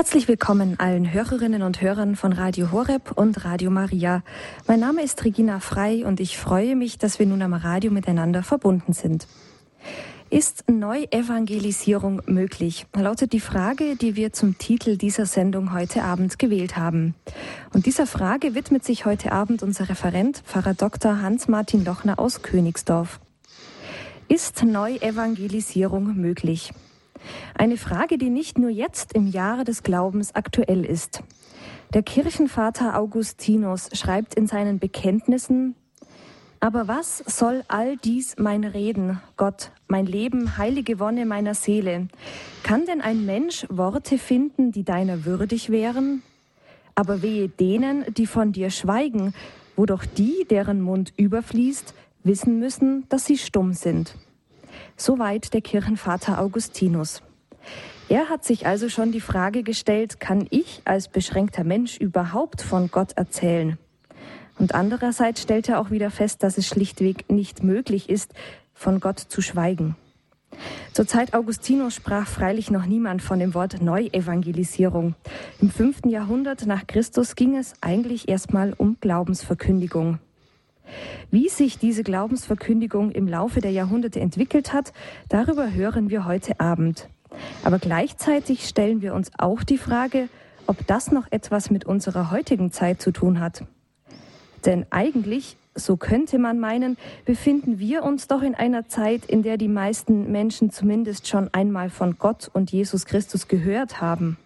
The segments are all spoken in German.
Herzlich willkommen allen Hörerinnen und Hörern von Radio Horeb und Radio Maria. Mein Name ist Regina Frei und ich freue mich, dass wir nun am Radio miteinander verbunden sind. Ist Neuevangelisierung möglich? Lautet die Frage, die wir zum Titel dieser Sendung heute Abend gewählt haben. Und dieser Frage widmet sich heute Abend unser Referent, Pfarrer Dr. Hans-Martin Lochner aus Königsdorf. Ist Neuevangelisierung möglich? Eine Frage, die nicht nur jetzt im Jahre des Glaubens aktuell ist. Der Kirchenvater Augustinus schreibt in seinen Bekenntnissen, aber was soll all dies mein Reden, Gott, mein Leben, heilige Wonne meiner Seele? Kann denn ein Mensch Worte finden, die deiner würdig wären? Aber wehe denen, die von dir schweigen, wo doch die, deren Mund überfließt, wissen müssen, dass sie stumm sind. Soweit der Kirchenvater Augustinus. Er hat sich also schon die Frage gestellt, kann ich als beschränkter Mensch überhaupt von Gott erzählen? Und andererseits stellt er auch wieder fest, dass es schlichtweg nicht möglich ist, von Gott zu schweigen. Zur Zeit Augustinus sprach freilich noch niemand von dem Wort Neuevangelisierung. Im fünften Jahrhundert nach Christus ging es eigentlich erstmal um Glaubensverkündigung. Wie sich diese Glaubensverkündigung im Laufe der Jahrhunderte entwickelt hat, darüber hören wir heute Abend. Aber gleichzeitig stellen wir uns auch die Frage, ob das noch etwas mit unserer heutigen Zeit zu tun hat. Denn eigentlich, so könnte man meinen, befinden wir uns doch in einer Zeit, in der die meisten Menschen zumindest schon einmal von Gott und Jesus Christus gehört haben.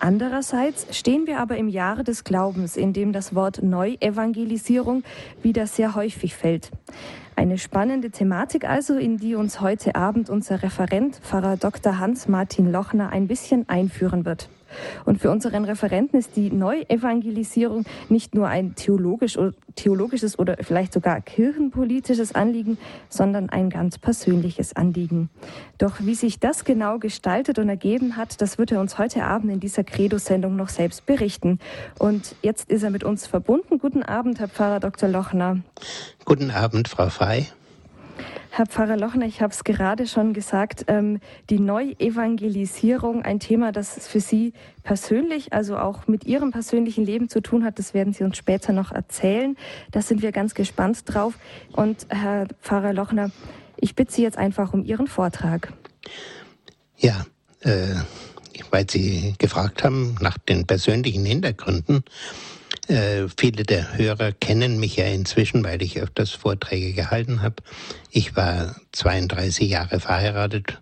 Andererseits stehen wir aber im Jahre des Glaubens, in dem das Wort Neuevangelisierung wieder sehr häufig fällt. Eine spannende Thematik also, in die uns heute Abend unser Referent, Pfarrer Dr. Hans-Martin Lochner, ein bisschen einführen wird. Und für unseren Referenten ist die Neuevangelisierung nicht nur ein theologisch, theologisches oder vielleicht sogar kirchenpolitisches Anliegen, sondern ein ganz persönliches Anliegen. Doch wie sich das genau gestaltet und ergeben hat, das wird er uns heute Abend in dieser Credo-Sendung noch selbst berichten. Und jetzt ist er mit uns verbunden. Guten Abend, Herr Pfarrer Dr. Lochner. Guten Abend, Frau Frei. Herr Pfarrer Lochner, ich habe es gerade schon gesagt, ähm, die Neuevangelisierung, ein Thema, das für Sie persönlich, also auch mit Ihrem persönlichen Leben zu tun hat, das werden Sie uns später noch erzählen. Da sind wir ganz gespannt drauf. Und Herr Pfarrer Lochner, ich bitte Sie jetzt einfach um Ihren Vortrag. Ja, äh, weil Sie gefragt haben nach den persönlichen Hintergründen äh, viele der Hörer kennen mich ja inzwischen, weil ich öfters Vorträge gehalten habe. Ich war 32 Jahre verheiratet,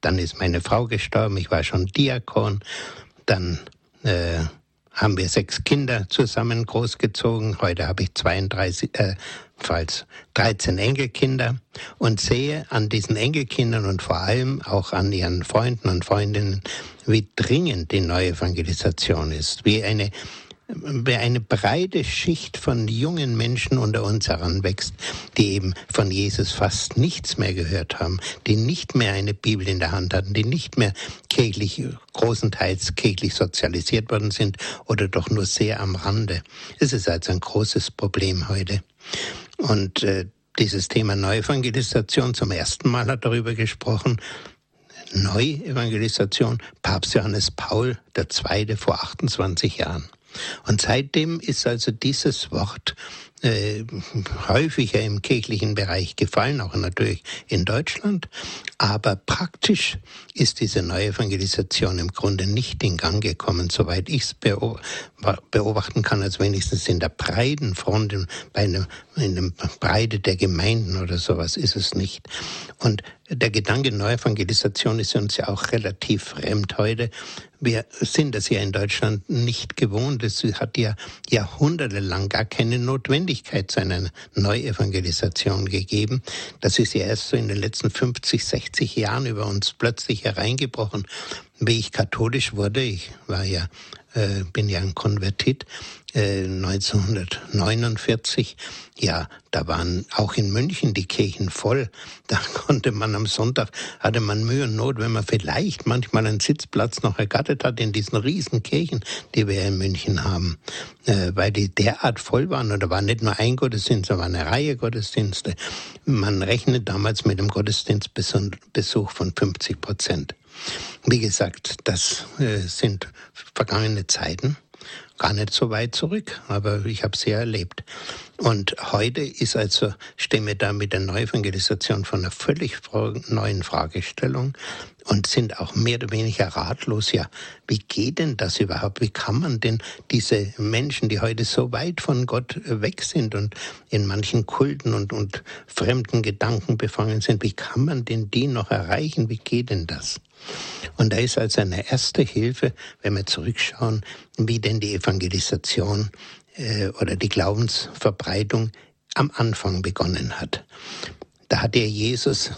dann ist meine Frau gestorben, ich war schon Diakon, dann äh, haben wir sechs Kinder zusammen großgezogen. Heute habe ich 32, äh, falls 13 Enkelkinder. Und sehe an diesen Enkelkindern und vor allem auch an ihren Freunden und Freundinnen, wie dringend die Neuevangelisation ist, wie eine eine breite Schicht von jungen Menschen unter uns heranwächst, die eben von Jesus fast nichts mehr gehört haben, die nicht mehr eine Bibel in der Hand hatten, die nicht mehr kirchlich, großenteils kirchlich sozialisiert worden sind oder doch nur sehr am Rande. Es ist also ein großes Problem heute. Und äh, dieses Thema Neuevangelisation, zum ersten Mal hat darüber gesprochen, Neuevangelisation, Papst Johannes Paul II. vor 28 Jahren. Und seitdem ist also dieses Wort äh, häufiger im kirchlichen Bereich gefallen, auch natürlich in Deutschland. Aber praktisch ist diese Neuevangelisation im Grunde nicht in Gang gekommen, soweit ich es beobachten kann, als wenigstens in der breiten Front, bei einer, in der Breite der Gemeinden oder sowas ist es nicht. Und der Gedanke Neuevangelisation ist uns ja auch relativ fremd heute. Wir sind das ja in Deutschland nicht gewohnt. Es hat ja jahrhundertelang gar keine Notwendigkeit zu einer Neuevangelisation gegeben. Das ist ja erst so in den letzten 50, 60 Jahren über uns plötzlich hereingebrochen. Wie ich katholisch wurde, ich war ja, äh, bin ja ein Konvertit, 1949, äh, ja, da waren auch in München die Kirchen voll. Da konnte man am Sonntag, hatte man Mühe und Not, wenn man vielleicht manchmal einen Sitzplatz noch ergattert hat in diesen riesen Kirchen, die wir in München haben, äh, weil die derart voll waren. Und da war nicht nur ein Gottesdienst, da war eine Reihe Gottesdienste. Man rechnet damals mit dem Gottesdienstbesuch von 50 Prozent. Wie gesagt, das äh, sind vergangene Zeiten gar nicht so weit zurück, aber ich habe sie erlebt. Und heute ist also, stehen wir da mit der Neuevangelisation von einer völlig neuen Fragestellung und sind auch mehr oder weniger ratlos. Ja, wie geht denn das überhaupt? Wie kann man denn diese Menschen, die heute so weit von Gott weg sind und in manchen Kulten und, und fremden Gedanken befangen sind, wie kann man denn die noch erreichen? Wie geht denn das? Und da ist also eine erste Hilfe, wenn wir zurückschauen, wie denn die Evangelisation äh, oder die Glaubensverbreitung am Anfang begonnen hat. Da hat der Jesus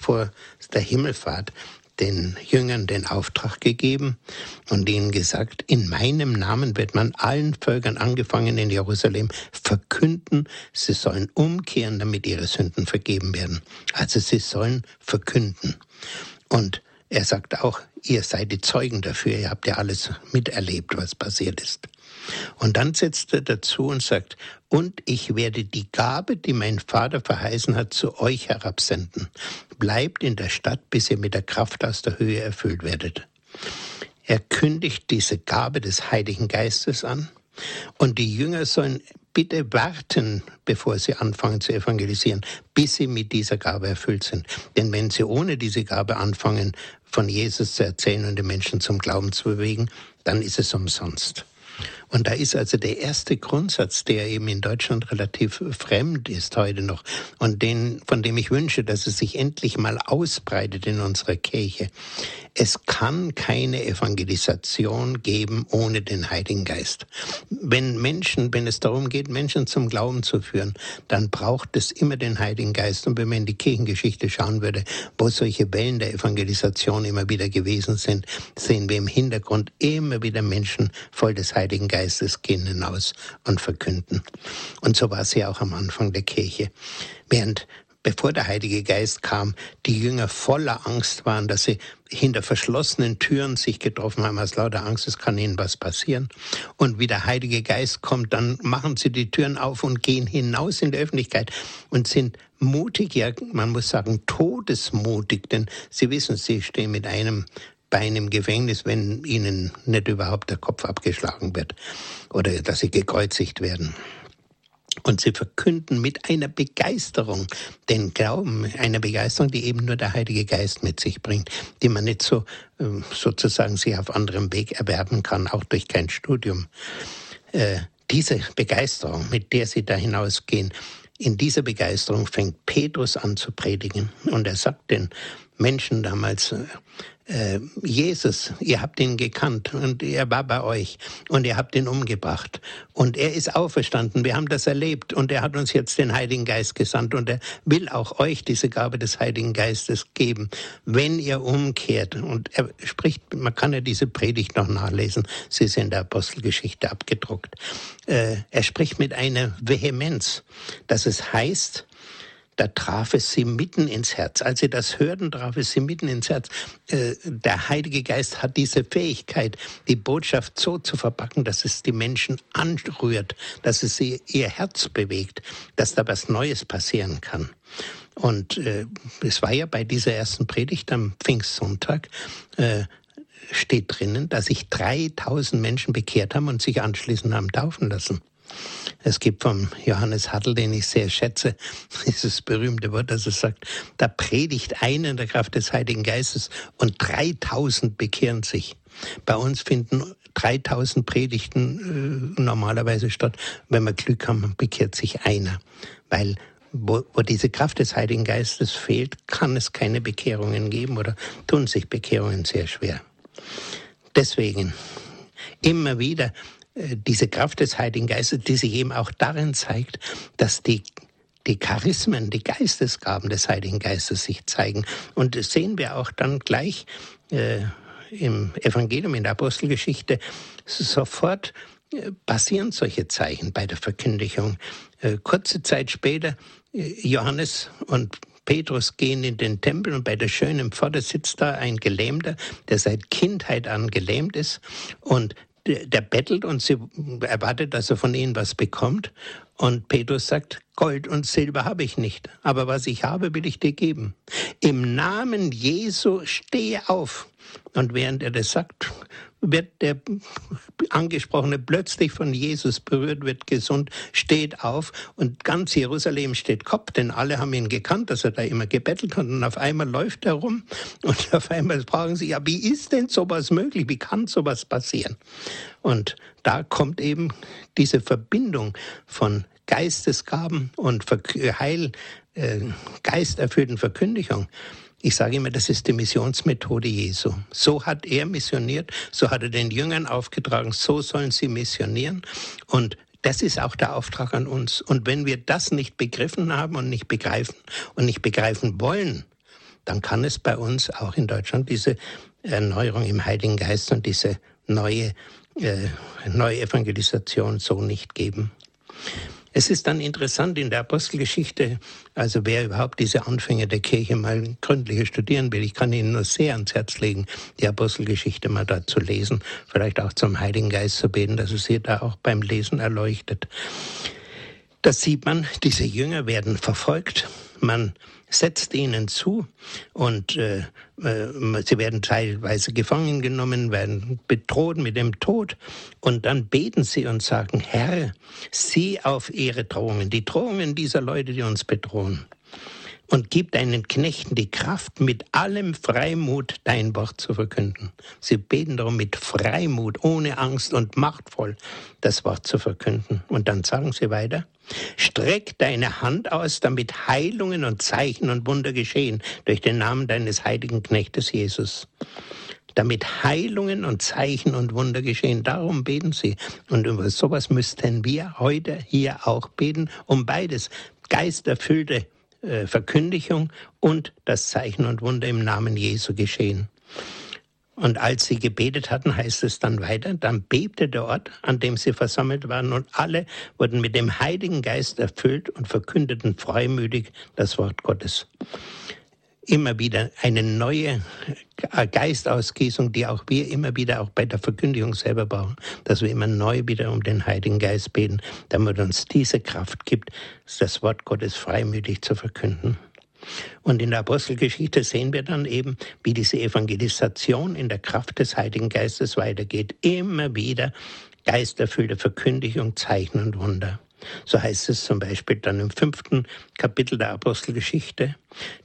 vor der Himmelfahrt den Jüngern den Auftrag gegeben und ihnen gesagt, in meinem Namen wird man allen Völkern angefangen in Jerusalem verkünden, sie sollen umkehren, damit ihre Sünden vergeben werden. Also sie sollen verkünden. Und er sagt auch, ihr seid die Zeugen dafür, ihr habt ja alles miterlebt, was passiert ist. Und dann setzt er dazu und sagt, und ich werde die Gabe, die mein Vater verheißen hat, zu euch herabsenden. Bleibt in der Stadt, bis ihr mit der Kraft aus der Höhe erfüllt werdet. Er kündigt diese Gabe des Heiligen Geistes an. Und die Jünger sollen bitte warten, bevor sie anfangen zu evangelisieren, bis sie mit dieser Gabe erfüllt sind. Denn wenn sie ohne diese Gabe anfangen, von Jesus zu erzählen und die Menschen zum Glauben zu bewegen, dann ist es umsonst. Und da ist also der erste Grundsatz, der eben in Deutschland relativ fremd ist heute noch und den, von dem ich wünsche, dass es sich endlich mal ausbreitet in unserer Kirche. Es kann keine Evangelisation geben ohne den Heiligen Geist. Wenn Menschen, wenn es darum geht, Menschen zum Glauben zu führen, dann braucht es immer den Heiligen Geist. Und wenn man in die Kirchengeschichte schauen würde, wo solche Wellen der Evangelisation immer wieder gewesen sind, sehen wir im Hintergrund immer wieder Menschen voll des Heiligen Geistes gehen hinaus und verkünden. Und so war es ja auch am Anfang der Kirche. Während bevor der Heilige Geist kam, die Jünger voller Angst waren, dass sie hinter verschlossenen Türen sich getroffen haben aus lauter Angst, es kann ihnen was passieren. Und wie der Heilige Geist kommt, dann machen sie die Türen auf und gehen hinaus in die Öffentlichkeit und sind mutig, ja, man muss sagen, todesmutig, denn sie wissen, sie stehen mit einem Bein im Gefängnis, wenn ihnen nicht überhaupt der Kopf abgeschlagen wird oder dass sie gekreuzigt werden. Und sie verkünden mit einer Begeisterung den Glauben, einer Begeisterung, die eben nur der Heilige Geist mit sich bringt, die man nicht so ähm, sozusagen sich auf anderem Weg erwerben kann, auch durch kein Studium. Äh, diese Begeisterung, mit der sie da hinausgehen, in dieser Begeisterung fängt Petrus an zu predigen. Und er sagt den Menschen damals, äh, Jesus, ihr habt ihn gekannt und er war bei euch und ihr habt ihn umgebracht und er ist auferstanden. Wir haben das erlebt und er hat uns jetzt den Heiligen Geist gesandt und er will auch euch diese Gabe des Heiligen Geistes geben, wenn ihr umkehrt. Und er spricht, man kann ja diese Predigt noch nachlesen, sie ist in der Apostelgeschichte abgedruckt. Äh, er spricht mit einer Vehemenz, dass es heißt, da traf es sie mitten ins Herz. Als sie das hörten, traf es sie mitten ins Herz. Äh, der Heilige Geist hat diese Fähigkeit, die Botschaft so zu verpacken, dass es die Menschen anrührt, dass es sie, ihr Herz bewegt, dass da was Neues passieren kann. Und äh, es war ja bei dieser ersten Predigt am Pfingstsonntag, äh, steht drinnen, dass sich 3000 Menschen bekehrt haben und sich anschließend haben taufen lassen. Es gibt vom Johannes Hattel, den ich sehr schätze, dieses berühmte Wort, das er sagt, da predigt einer in der Kraft des Heiligen Geistes und 3000 bekehren sich. Bei uns finden 3000 Predigten äh, normalerweise statt. Wenn wir Glück haben, bekehrt sich einer. Weil wo, wo diese Kraft des Heiligen Geistes fehlt, kann es keine Bekehrungen geben oder tun sich Bekehrungen sehr schwer. Deswegen immer wieder diese Kraft des Heiligen Geistes, die sich eben auch darin zeigt, dass die die Charismen, die Geistesgaben des Heiligen Geistes sich zeigen. Und das sehen wir auch dann gleich äh, im Evangelium, in der Apostelgeschichte. Sofort äh, passieren solche Zeichen bei der Verkündigung. Äh, kurze Zeit später, äh, Johannes und Petrus gehen in den Tempel und bei der schönen Pforte sitzt da ein Gelähmter, der seit Kindheit an gelähmt ist und der bettelt und sie erwartet, dass er von ihnen was bekommt. Und Petrus sagt, Gold und Silber habe ich nicht, aber was ich habe, will ich dir geben. Im Namen Jesu stehe auf. Und während er das sagt, wird der Angesprochene plötzlich von Jesus berührt, wird gesund, steht auf und ganz Jerusalem steht Kopf, denn alle haben ihn gekannt, dass er da immer gebettelt hat und auf einmal läuft er rum und auf einmal fragen sie, ja, wie ist denn sowas möglich? Wie kann sowas passieren? Und da kommt eben diese Verbindung von Geistesgaben und Heil, äh, geisterfüllten Verkündigung. Ich sage immer, das ist die Missionsmethode Jesu. So hat er missioniert, so hat er den Jüngern aufgetragen, so sollen sie missionieren. Und das ist auch der Auftrag an uns. Und wenn wir das nicht begriffen haben und nicht begreifen und nicht begreifen wollen, dann kann es bei uns auch in Deutschland diese Erneuerung im Heiligen Geist und diese neue, äh, neue Evangelisation so nicht geben. Es ist dann interessant in der Apostelgeschichte, also wer überhaupt diese Anfänge der Kirche mal gründlich studieren will, ich kann Ihnen nur sehr ans Herz legen, die Apostelgeschichte mal da zu lesen, vielleicht auch zum Heiligen Geist zu beten, dass es Sie da auch beim Lesen erleuchtet. Da sieht man, diese Jünger werden verfolgt, man setzt ihnen zu und äh, äh, sie werden teilweise gefangen genommen, werden bedroht mit dem Tod und dann beten sie und sagen, Herr, sieh auf ihre Drohungen, die Drohungen dieser Leute, die uns bedrohen und gib deinen Knechten die Kraft, mit allem Freimut dein Wort zu verkünden. Sie beten darum, mit Freimut, ohne Angst und machtvoll das Wort zu verkünden. Und dann sagen sie weiter, streck deine Hand aus, damit Heilungen und Zeichen und Wunder geschehen durch den Namen deines heiligen Knechtes Jesus damit Heilungen und Zeichen und Wunder geschehen. Darum beten sie. Und über sowas müssten wir heute hier auch beten, um beides geisterfüllte äh, Verkündigung und das Zeichen und Wunder im Namen Jesu geschehen. Und als sie gebetet hatten, heißt es dann weiter, dann bebte der Ort, an dem sie versammelt waren, und alle wurden mit dem Heiligen Geist erfüllt und verkündeten freimütig das Wort Gottes immer wieder eine neue Geistausgießung, die auch wir immer wieder auch bei der Verkündigung selber brauchen, dass wir immer neu wieder um den Heiligen Geist beten, damit uns diese Kraft gibt, das Wort Gottes freimütig zu verkünden. Und in der Apostelgeschichte sehen wir dann eben, wie diese Evangelisation in der Kraft des Heiligen Geistes weitergeht. Immer wieder geisterfüllte Verkündigung, Zeichen und Wunder. So heißt es zum Beispiel dann im fünften Kapitel der Apostelgeschichte.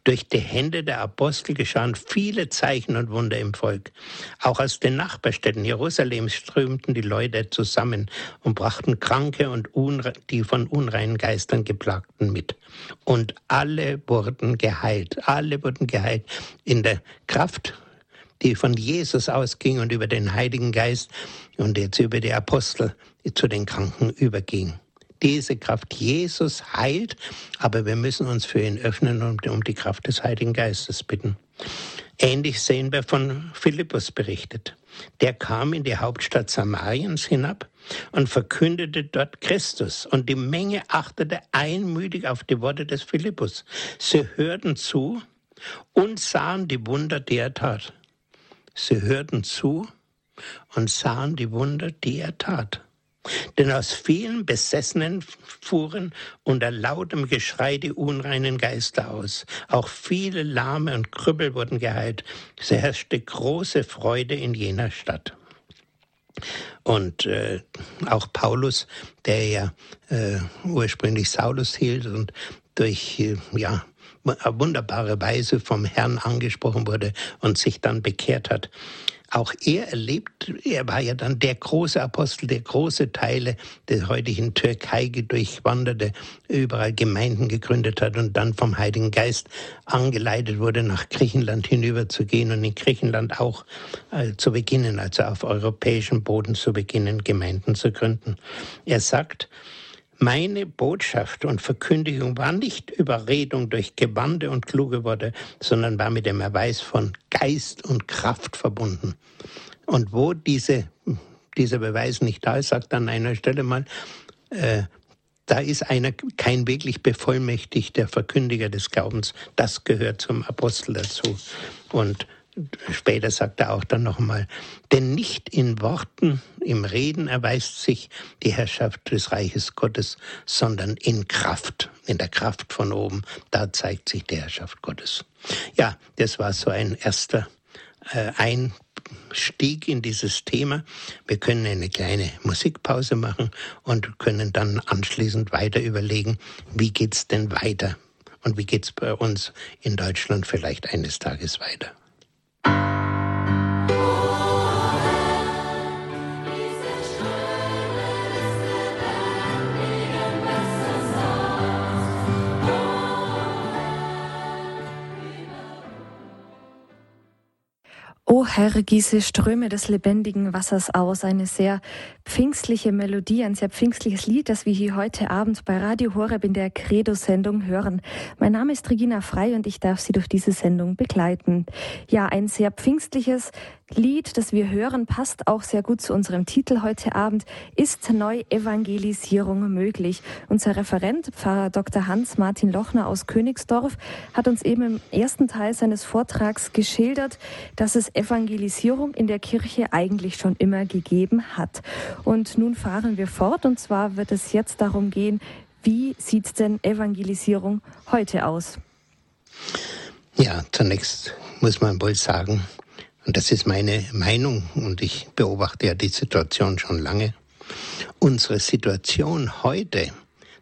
Durch die Hände der Apostel geschahen viele Zeichen und Wunder im Volk. Auch aus den Nachbarstädten Jerusalems strömten die Leute zusammen und brachten Kranke und die von unreinen Geistern geplagten mit. Und alle wurden geheilt. Alle wurden geheilt in der Kraft die von Jesus ausging und über den Heiligen Geist und jetzt über die Apostel zu den Kranken überging diese Kraft. Jesus heilt, aber wir müssen uns für ihn öffnen und um die Kraft des Heiligen Geistes bitten. Ähnlich sehen wir von Philippus berichtet. Der kam in die Hauptstadt Samariens hinab und verkündete dort Christus. Und die Menge achtete einmütig auf die Worte des Philippus. Sie hörten zu und sahen die Wunder, die er tat. Sie hörten zu und sahen die Wunder, die er tat. Denn aus vielen Besessenen fuhren unter lautem Geschrei die unreinen Geister aus. Auch viele Lahme und Krüppel wurden geheilt. Es herrschte große Freude in jener Stadt. Und äh, auch Paulus, der ja äh, ursprünglich Saulus hielt und durch äh, ja, wunderbare Weise vom Herrn angesprochen wurde und sich dann bekehrt hat, auch er erlebt, er war ja dann der große Apostel, der große Teile der heutigen Türkei durchwanderte, überall Gemeinden gegründet hat und dann vom Heiligen Geist angeleitet wurde, nach Griechenland hinüberzugehen und in Griechenland auch äh, zu beginnen, also auf europäischem Boden zu beginnen, Gemeinden zu gründen. Er sagt, meine Botschaft und Verkündigung war nicht Überredung durch Gewande und kluge Worte, sondern war mit dem Erweis von Geist und Kraft verbunden. Und wo diese, dieser Beweis nicht da ist, sagt an einer Stelle mal, äh, da ist einer kein wirklich bevollmächtigter Verkündiger des Glaubens. Das gehört zum Apostel dazu. Und Später sagt er auch dann nochmal, denn nicht in Worten, im Reden erweist sich die Herrschaft des Reiches Gottes, sondern in Kraft, in der Kraft von oben, da zeigt sich die Herrschaft Gottes. Ja, das war so ein erster äh, Einstieg in dieses Thema. Wir können eine kleine Musikpause machen und können dann anschließend weiter überlegen, wie geht's denn weiter und wie geht's bei uns in Deutschland vielleicht eines Tages weiter. you O Herr, gieße Ströme des lebendigen Wassers aus. Eine sehr pfingstliche Melodie, ein sehr pfingstliches Lied, das wir hier heute Abend bei Radio Horeb in der Credo-Sendung hören. Mein Name ist Regina Frei und ich darf Sie durch diese Sendung begleiten. Ja, ein sehr pfingstliches, Lied, das wir hören, passt auch sehr gut zu unserem Titel heute Abend. Ist Neuevangelisierung möglich? Unser Referent, Pfarrer Dr. Hans-Martin Lochner aus Königsdorf, hat uns eben im ersten Teil seines Vortrags geschildert, dass es Evangelisierung in der Kirche eigentlich schon immer gegeben hat. Und nun fahren wir fort und zwar wird es jetzt darum gehen, wie sieht denn Evangelisierung heute aus? Ja, zunächst muss man wohl sagen, und das ist meine Meinung und ich beobachte ja die Situation schon lange, unsere Situation heute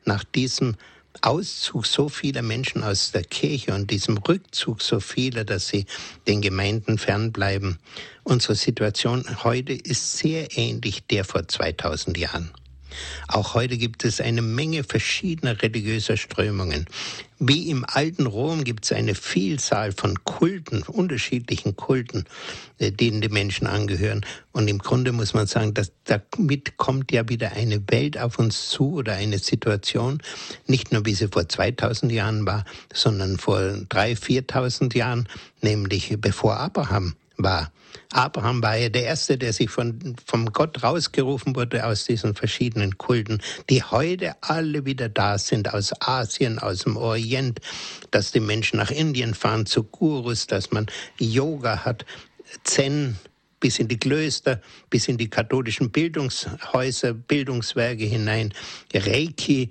nach diesem Auszug so vieler Menschen aus der Kirche und diesem Rückzug so vieler, dass sie den Gemeinden fernbleiben, unsere Situation heute ist sehr ähnlich der vor 2000 Jahren. Auch heute gibt es eine Menge verschiedener religiöser Strömungen. Wie im alten Rom gibt es eine Vielzahl von Kulten, unterschiedlichen Kulten, äh, denen die Menschen angehören. Und im Grunde muss man sagen, dass damit kommt ja wieder eine Welt auf uns zu oder eine Situation, nicht nur wie sie vor 2000 Jahren war, sondern vor 3.000, 4.000 Jahren, nämlich bevor Abraham war. Abraham war ja der Erste, der sich von, vom Gott rausgerufen wurde aus diesen verschiedenen Kulten, die heute alle wieder da sind, aus Asien, aus dem Orient, dass die Menschen nach Indien fahren zu Gurus, dass man Yoga hat, Zen, bis in die Klöster, bis in die katholischen Bildungshäuser, Bildungswerke hinein. Reiki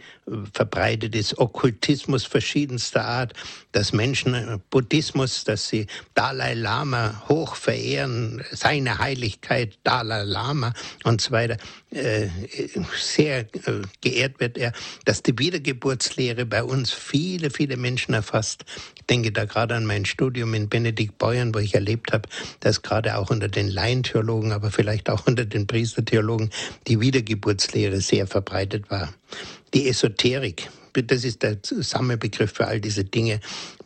verbreitet ist, Okkultismus verschiedenster Art, dass Menschen äh, Buddhismus, dass sie Dalai Lama hoch verehren, seine Heiligkeit Dalai Lama und so weiter. Äh, sehr äh, geehrt wird er, dass die Wiedergeburtslehre bei uns viele, viele Menschen erfasst. Ich denke da gerade an mein Studium in Benedikt Beuern, wo ich erlebt habe, dass gerade auch unter den Laientheologen, aber vielleicht auch unter den Priestertheologen die Wiedergeburtslehre sehr verbreitet war. Die Esoterik, das ist der Sammelbegriff für all diese Dinge,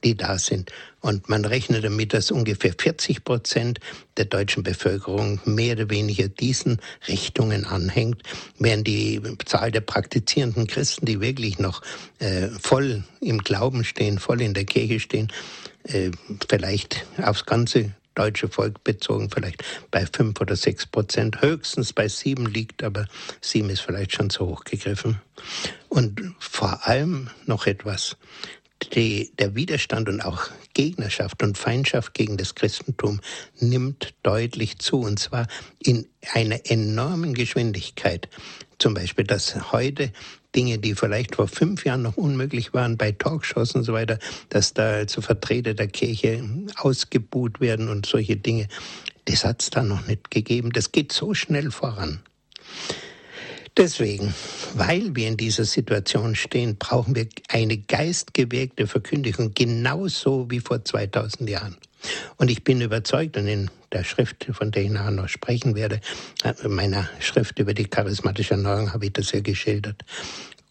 die da sind. Und man rechnet damit, dass ungefähr 40 Prozent der deutschen Bevölkerung mehr oder weniger diesen Richtungen anhängt, während die Zahl der praktizierenden Christen, die wirklich noch äh, voll im Glauben stehen, voll in der Kirche stehen, äh, vielleicht aufs ganze deutsche Volk bezogen vielleicht bei fünf oder sechs Prozent, höchstens bei sieben liegt, aber sieben ist vielleicht schon zu hoch gegriffen. Und vor allem noch etwas. Die, der Widerstand und auch Gegnerschaft und Feindschaft gegen das Christentum nimmt deutlich zu, und zwar in einer enormen Geschwindigkeit. Zum Beispiel, dass heute Dinge, die vielleicht vor fünf Jahren noch unmöglich waren, bei Talkshows und so weiter, dass da also Vertreter der Kirche ausgebuht werden und solche Dinge. Das hat es da noch nicht gegeben. Das geht so schnell voran. Deswegen, weil wir in dieser Situation stehen, brauchen wir eine geistgewirkte Verkündigung, genauso wie vor 2000 Jahren. Und ich bin überzeugt, und in der Schrift, von der ich nachher noch sprechen werde, äh, meiner Schrift über die charismatische Erneuerung habe ich das ja geschildert.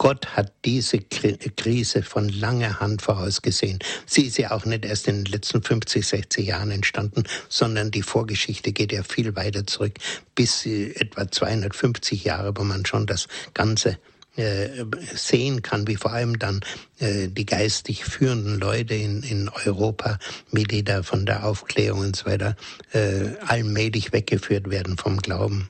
Gott hat diese Krise von langer Hand vorausgesehen. Sie ist ja auch nicht erst in den letzten 50, 60 Jahren entstanden, sondern die Vorgeschichte geht ja viel weiter zurück, bis etwa 250 Jahre, wo man schon das Ganze äh, sehen kann, wie vor allem dann äh, die geistig führenden Leute in, in Europa, wie die von der Aufklärung und so weiter äh, allmählich weggeführt werden vom Glauben.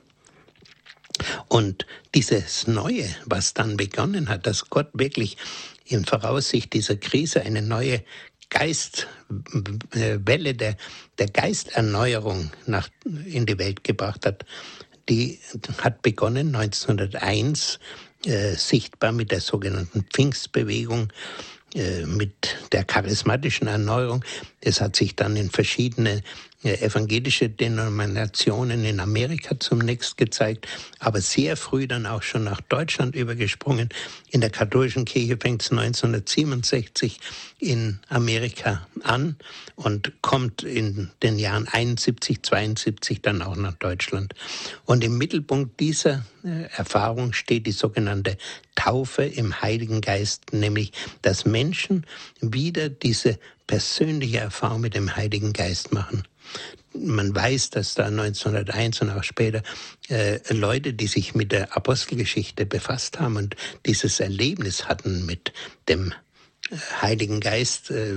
Und dieses Neue, was dann begonnen hat, dass Gott wirklich in Voraussicht dieser Krise eine neue Geistwelle der, der Geisterneuerung nach, in die Welt gebracht hat, die hat begonnen 1901 äh, sichtbar mit der sogenannten Pfingstbewegung, äh, mit der charismatischen Erneuerung. Es hat sich dann in verschiedene evangelische Denominationen in Amerika zunächst gezeigt, aber sehr früh dann auch schon nach Deutschland übergesprungen. In der katholischen Kirche fängt es 1967 in Amerika an und kommt in den Jahren 71, 72 dann auch nach Deutschland. Und im Mittelpunkt dieser äh, Erfahrung steht die sogenannte Taufe im Heiligen Geist, nämlich dass Menschen wieder diese persönliche Erfahrung mit dem Heiligen Geist machen man weiß, dass da 1901 und auch später äh, Leute, die sich mit der Apostelgeschichte befasst haben und dieses Erlebnis hatten mit dem äh, Heiligen Geist, äh,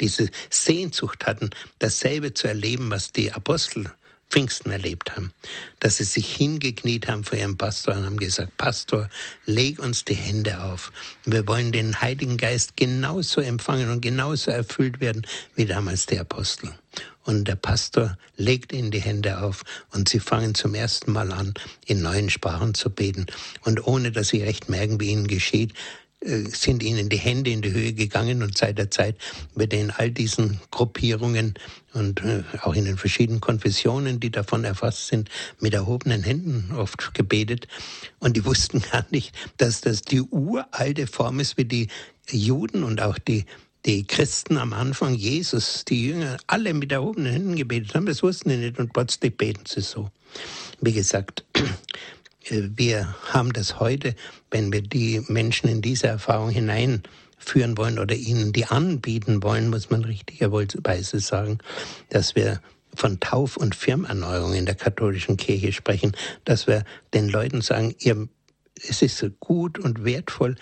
diese Sehnsucht hatten, dasselbe zu erleben, was die Apostel Pfingsten erlebt haben, dass sie sich hingekniet haben vor ihrem Pastor und haben gesagt, Pastor, leg uns die Hände auf. Wir wollen den Heiligen Geist genauso empfangen und genauso erfüllt werden wie damals die Apostel. Und der Pastor legt ihnen die Hände auf und sie fangen zum ersten Mal an, in neuen Sprachen zu beten. Und ohne dass sie recht merken, wie ihnen geschieht, äh, sind ihnen die Hände in die Höhe gegangen und seit der Zeit wird in all diesen Gruppierungen und äh, auch in den verschiedenen Konfessionen, die davon erfasst sind, mit erhobenen Händen oft gebetet. Und die wussten gar nicht, dass das die uralte Form ist, wie die Juden und auch die die Christen am Anfang, Jesus, die Jünger, alle mit erhobenen Händen gebetet haben. Das wussten sie nicht und plötzlich beten sie so. Wie gesagt, äh, wir haben das heute, wenn wir die Menschen in diese Erfahrung hineinführen wollen oder ihnen die anbieten wollen, muss man richtigerweise sagen, dass wir von Tauf- und Firmerneuerung in der katholischen Kirche sprechen, dass wir den Leuten sagen, ihr es ist gut und wertvoll,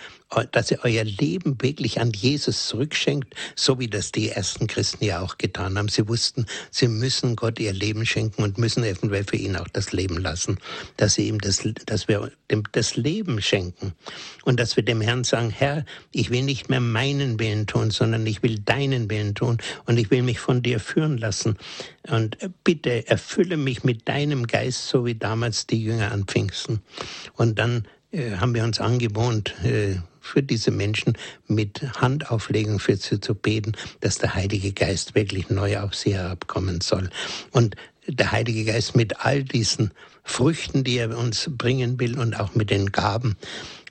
dass ihr euer Leben wirklich an Jesus zurückschenkt, so wie das die ersten Christen ja auch getan haben. Sie wussten, sie müssen Gott ihr Leben schenken und müssen eventuell für ihn auch das Leben lassen, dass sie ihm das, dass wir dem das Leben schenken und dass wir dem Herrn sagen, Herr, ich will nicht mehr meinen Willen tun, sondern ich will deinen Willen tun und ich will mich von dir führen lassen und bitte erfülle mich mit deinem Geist, so wie damals die Jünger an Pfingsten. Und dann äh, haben wir uns angewohnt, äh, für diese Menschen mit Handauflegung für sie zu beten, dass der Heilige Geist wirklich neu auf sie herabkommen soll. Und der Heilige Geist mit all diesen Früchten, die er uns bringen will und auch mit den Gaben.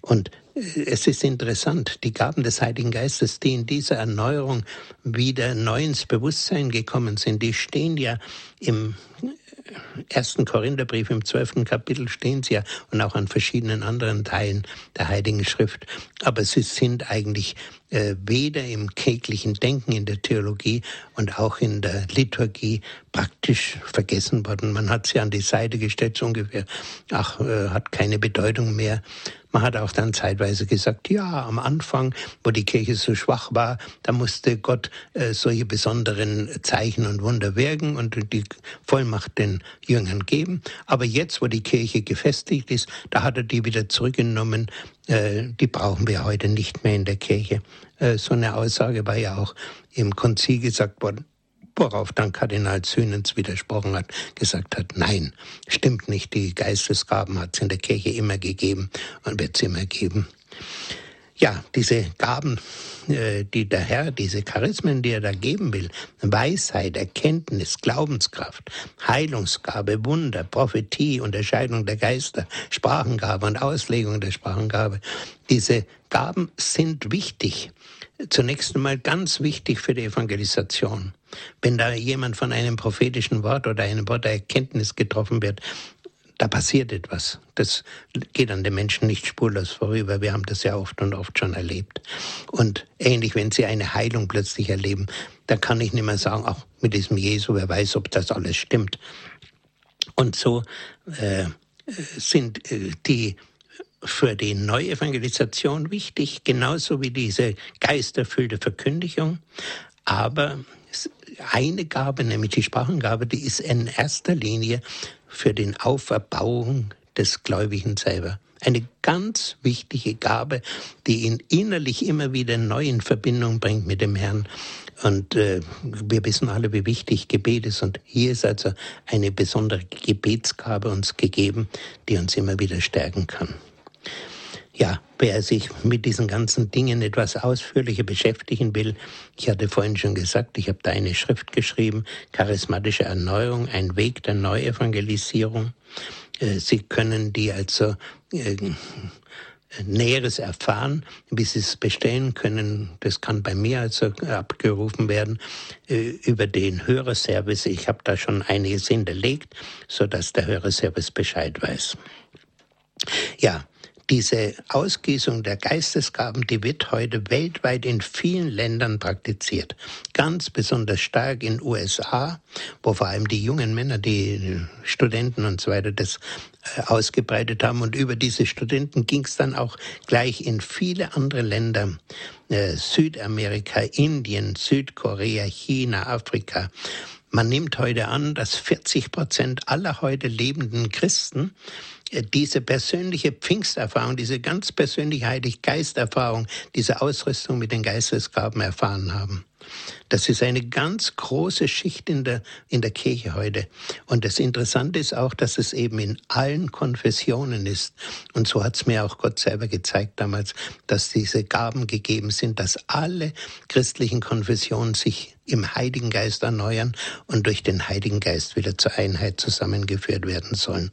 Und äh, es ist interessant, die Gaben des Heiligen Geistes, die in dieser Erneuerung wieder neu ins Bewusstsein gekommen sind, die stehen ja im ersten Korintherbrief im zwölften Kapitel stehen sie ja und auch an verschiedenen anderen Teilen der Heiligen Schrift. Aber sie sind eigentlich äh, weder im kirchlichen Denken, in der Theologie und auch in der Liturgie praktisch vergessen worden. Man hat sie an die Seite gestellt, so ungefähr, ach, äh, hat keine Bedeutung mehr. Man hat auch dann zeitweise gesagt, ja, am Anfang, wo die Kirche so schwach war, da musste Gott äh, solche besonderen Zeichen und Wunder wirken und die Vollmacht den Jüngern geben. Aber jetzt, wo die Kirche gefestigt ist, da hat er die wieder zurückgenommen. Äh, die brauchen wir heute nicht mehr in der Kirche. Äh, so eine Aussage war ja auch im Konzil gesagt worden worauf dann Kardinal Zünens widersprochen hat, gesagt hat, nein, stimmt nicht, die Geistesgaben hat es in der Kirche immer gegeben und wird es immer geben. Ja, diese Gaben, äh, die der Herr, diese Charismen, die er da geben will, Weisheit, Erkenntnis, Glaubenskraft, Heilungsgabe, Wunder, Prophetie, Unterscheidung der Geister, Sprachengabe und Auslegung der Sprachengabe, diese Gaben sind wichtig. Zunächst einmal ganz wichtig für die Evangelisation. Wenn da jemand von einem prophetischen Wort oder einem Wort der Erkenntnis getroffen wird, da passiert etwas. Das geht an den Menschen nicht spurlos vorüber. Wir haben das ja oft und oft schon erlebt. Und ähnlich, wenn Sie eine Heilung plötzlich erleben, da kann ich nicht mehr sagen, auch mit diesem Jesu, wer weiß, ob das alles stimmt. Und so äh, sind äh, die für die Neuevangelisation wichtig, genauso wie diese geisterfüllte Verkündigung. Aber eine Gabe, nämlich die Sprachengabe, die ist in erster Linie für den Auferbauung des Gläubigen selber. Eine ganz wichtige Gabe, die ihn innerlich immer wieder neu in Verbindung bringt mit dem Herrn. Und äh, wir wissen alle, wie wichtig Gebet ist. Und hier ist also eine besondere Gebetsgabe uns gegeben, die uns immer wieder stärken kann. Ja, wer sich mit diesen ganzen Dingen etwas ausführlicher beschäftigen will, ich hatte vorhin schon gesagt, ich habe da eine Schrift geschrieben, Charismatische Erneuerung, ein Weg der Neuevangelisierung. Äh, Sie können die also äh, Näheres erfahren, wie Sie es bestellen können. Das kann bei mir also abgerufen werden äh, über den Hörerservice. Ich habe da schon einiges hinterlegt, so dass der Hörerservice Bescheid weiß. Ja, diese Ausgießung der Geistesgaben, die wird heute weltweit in vielen Ländern praktiziert. Ganz besonders stark in USA, wo vor allem die jungen Männer, die Studenten und so weiter das äh, ausgebreitet haben. Und über diese Studenten ging es dann auch gleich in viele andere Länder. Äh, Südamerika, Indien, Südkorea, China, Afrika. Man nimmt heute an, dass 40 Prozent aller heute lebenden Christen diese persönliche Pfingsterfahrung, diese ganz persönliche Heilig-Geist-Erfahrung, diese Ausrüstung mit den Geistesgaben erfahren haben. Das ist eine ganz große Schicht in der, in der Kirche heute. Und das Interessante ist auch, dass es eben in allen Konfessionen ist. Und so hat es mir auch Gott selber gezeigt damals, dass diese Gaben gegeben sind, dass alle christlichen Konfessionen sich im Heiligen Geist erneuern und durch den Heiligen Geist wieder zur Einheit zusammengeführt werden sollen.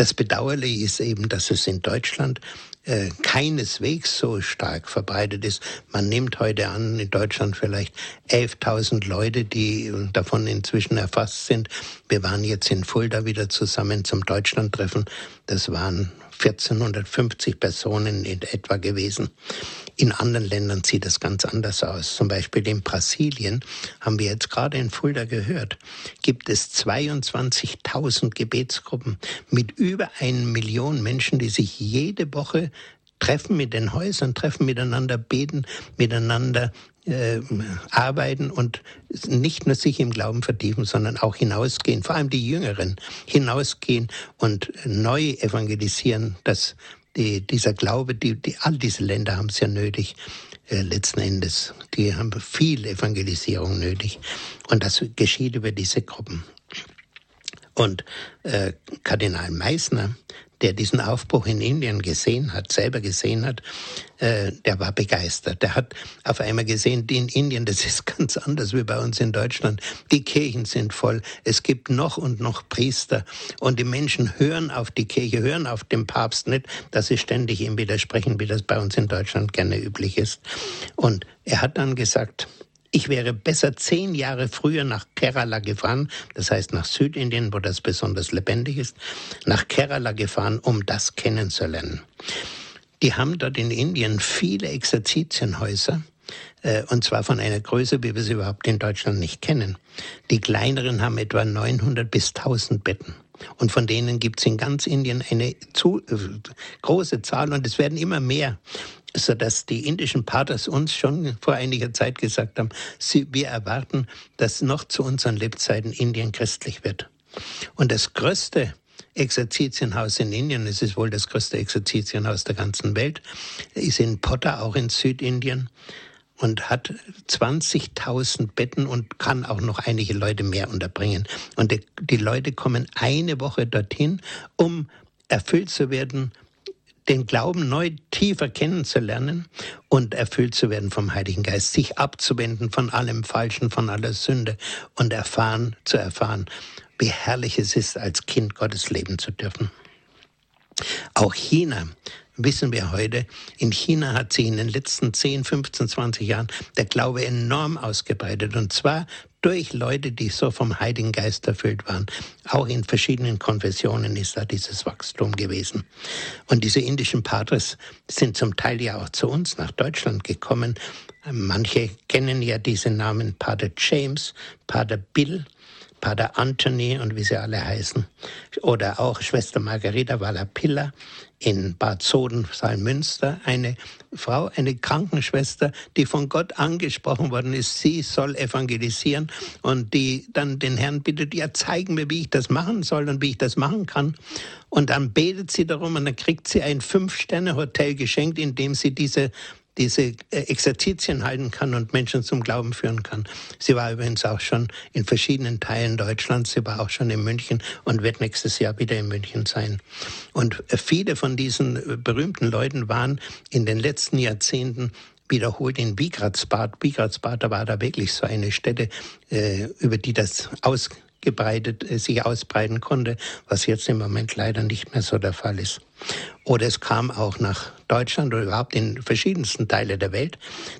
Das Bedauerliche ist eben, dass es in Deutschland äh, keineswegs so stark verbreitet ist. Man nimmt heute an, in Deutschland vielleicht 11.000 Leute, die davon inzwischen erfasst sind. Wir waren jetzt in Fulda wieder zusammen zum Deutschlandtreffen. Das waren 1450 Personen in etwa gewesen. In anderen Ländern sieht es ganz anders aus. Zum Beispiel in Brasilien, haben wir jetzt gerade in Fulda gehört, gibt es 22.000 Gebetsgruppen mit über einer Million Menschen, die sich jede Woche treffen mit den Häusern, treffen miteinander, beten, miteinander äh, arbeiten und nicht nur sich im Glauben vertiefen, sondern auch hinausgehen, vor allem die Jüngeren, hinausgehen und neu evangelisieren, dass die, dieser Glaube, die, die, all diese Länder haben es ja nötig, äh, letzten Endes. Die haben viel Evangelisierung nötig. Und das geschieht über diese Gruppen. Und äh, Kardinal Meissner, der diesen Aufbruch in Indien gesehen hat, selber gesehen hat, äh, der war begeistert. Der hat auf einmal gesehen, in Indien, das ist ganz anders wie bei uns in Deutschland. Die Kirchen sind voll. Es gibt noch und noch Priester. Und die Menschen hören auf die Kirche, hören auf den Papst nicht, dass sie ständig ihm widersprechen, wie das bei uns in Deutschland gerne üblich ist. Und er hat dann gesagt, ich wäre besser zehn Jahre früher nach Kerala gefahren, das heißt nach Südindien, wo das besonders lebendig ist, nach Kerala gefahren, um das kennenzulernen. Die haben dort in Indien viele Exerzitienhäuser, äh, und zwar von einer Größe, wie wir sie überhaupt in Deutschland nicht kennen. Die kleineren haben etwa 900 bis 1000 Betten. Und von denen gibt es in ganz Indien eine zu, äh, große Zahl und es werden immer mehr so dass die indischen Paters uns schon vor einiger Zeit gesagt haben, sie, wir erwarten, dass noch zu unseren Lebzeiten Indien christlich wird. Und das größte Exerzitienhaus in Indien, es ist wohl das größte Exerzitienhaus der ganzen Welt, ist in Potter, auch in Südindien und hat 20.000 Betten und kann auch noch einige Leute mehr unterbringen. Und die, die Leute kommen eine Woche dorthin, um erfüllt zu werden den Glauben neu tiefer kennenzulernen und erfüllt zu werden vom Heiligen Geist, sich abzuwenden von allem Falschen, von aller Sünde und erfahren, zu erfahren, wie herrlich es ist, als Kind Gottes leben zu dürfen. Auch China wissen wir heute, in China hat sich in den letzten 10, 15, 20 Jahren der Glaube enorm ausgebreitet. Und zwar durch Leute, die so vom Heiligen Geist erfüllt waren. Auch in verschiedenen Konfessionen ist da dieses Wachstum gewesen. Und diese indischen Patres sind zum Teil ja auch zu uns nach Deutschland gekommen. Manche kennen ja diese Namen Pater James, Pater Bill, Pater Anthony und wie sie alle heißen. Oder auch Schwester Margarita Wallapilla in Bad Soden, Salmünster, eine Frau, eine Krankenschwester, die von Gott angesprochen worden ist, sie soll evangelisieren und die dann den Herrn bittet, ja, zeigen mir, wie ich das machen soll und wie ich das machen kann. Und dann betet sie darum und dann kriegt sie ein Fünf-Sterne-Hotel geschenkt, in dem sie diese diese äh, Exerzitien halten kann und Menschen zum Glauben führen kann. Sie war übrigens auch schon in verschiedenen Teilen Deutschlands, sie war auch schon in München und wird nächstes Jahr wieder in München sein. Und äh, viele von diesen äh, berühmten Leuten waren in den letzten Jahrzehnten wiederholt in. Bigratzbad, da war da wirklich so eine Stätte, über die das ausgebreitet, äh, sich ausbreiten konnte, was jetzt im Moment leider nicht mehr so der Fall ist. Oder es kam auch nach Deutschland oder überhaupt in verschiedensten Teile der Welt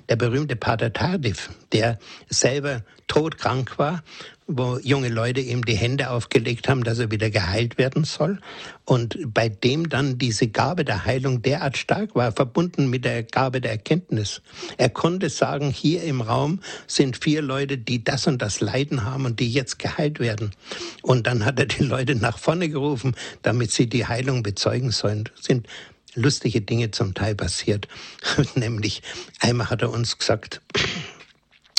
der berühmte Pater Tardif, der selber todkrank war wo junge Leute ihm die Hände aufgelegt haben, dass er wieder geheilt werden soll. Und bei dem dann diese Gabe der Heilung derart stark war, verbunden mit der Gabe der Erkenntnis. Er konnte sagen, hier im Raum sind vier Leute, die das und das Leiden haben und die jetzt geheilt werden. Und dann hat er die Leute nach vorne gerufen, damit sie die Heilung bezeugen sollen. Das sind lustige Dinge zum Teil passiert. Nämlich einmal hat er uns gesagt,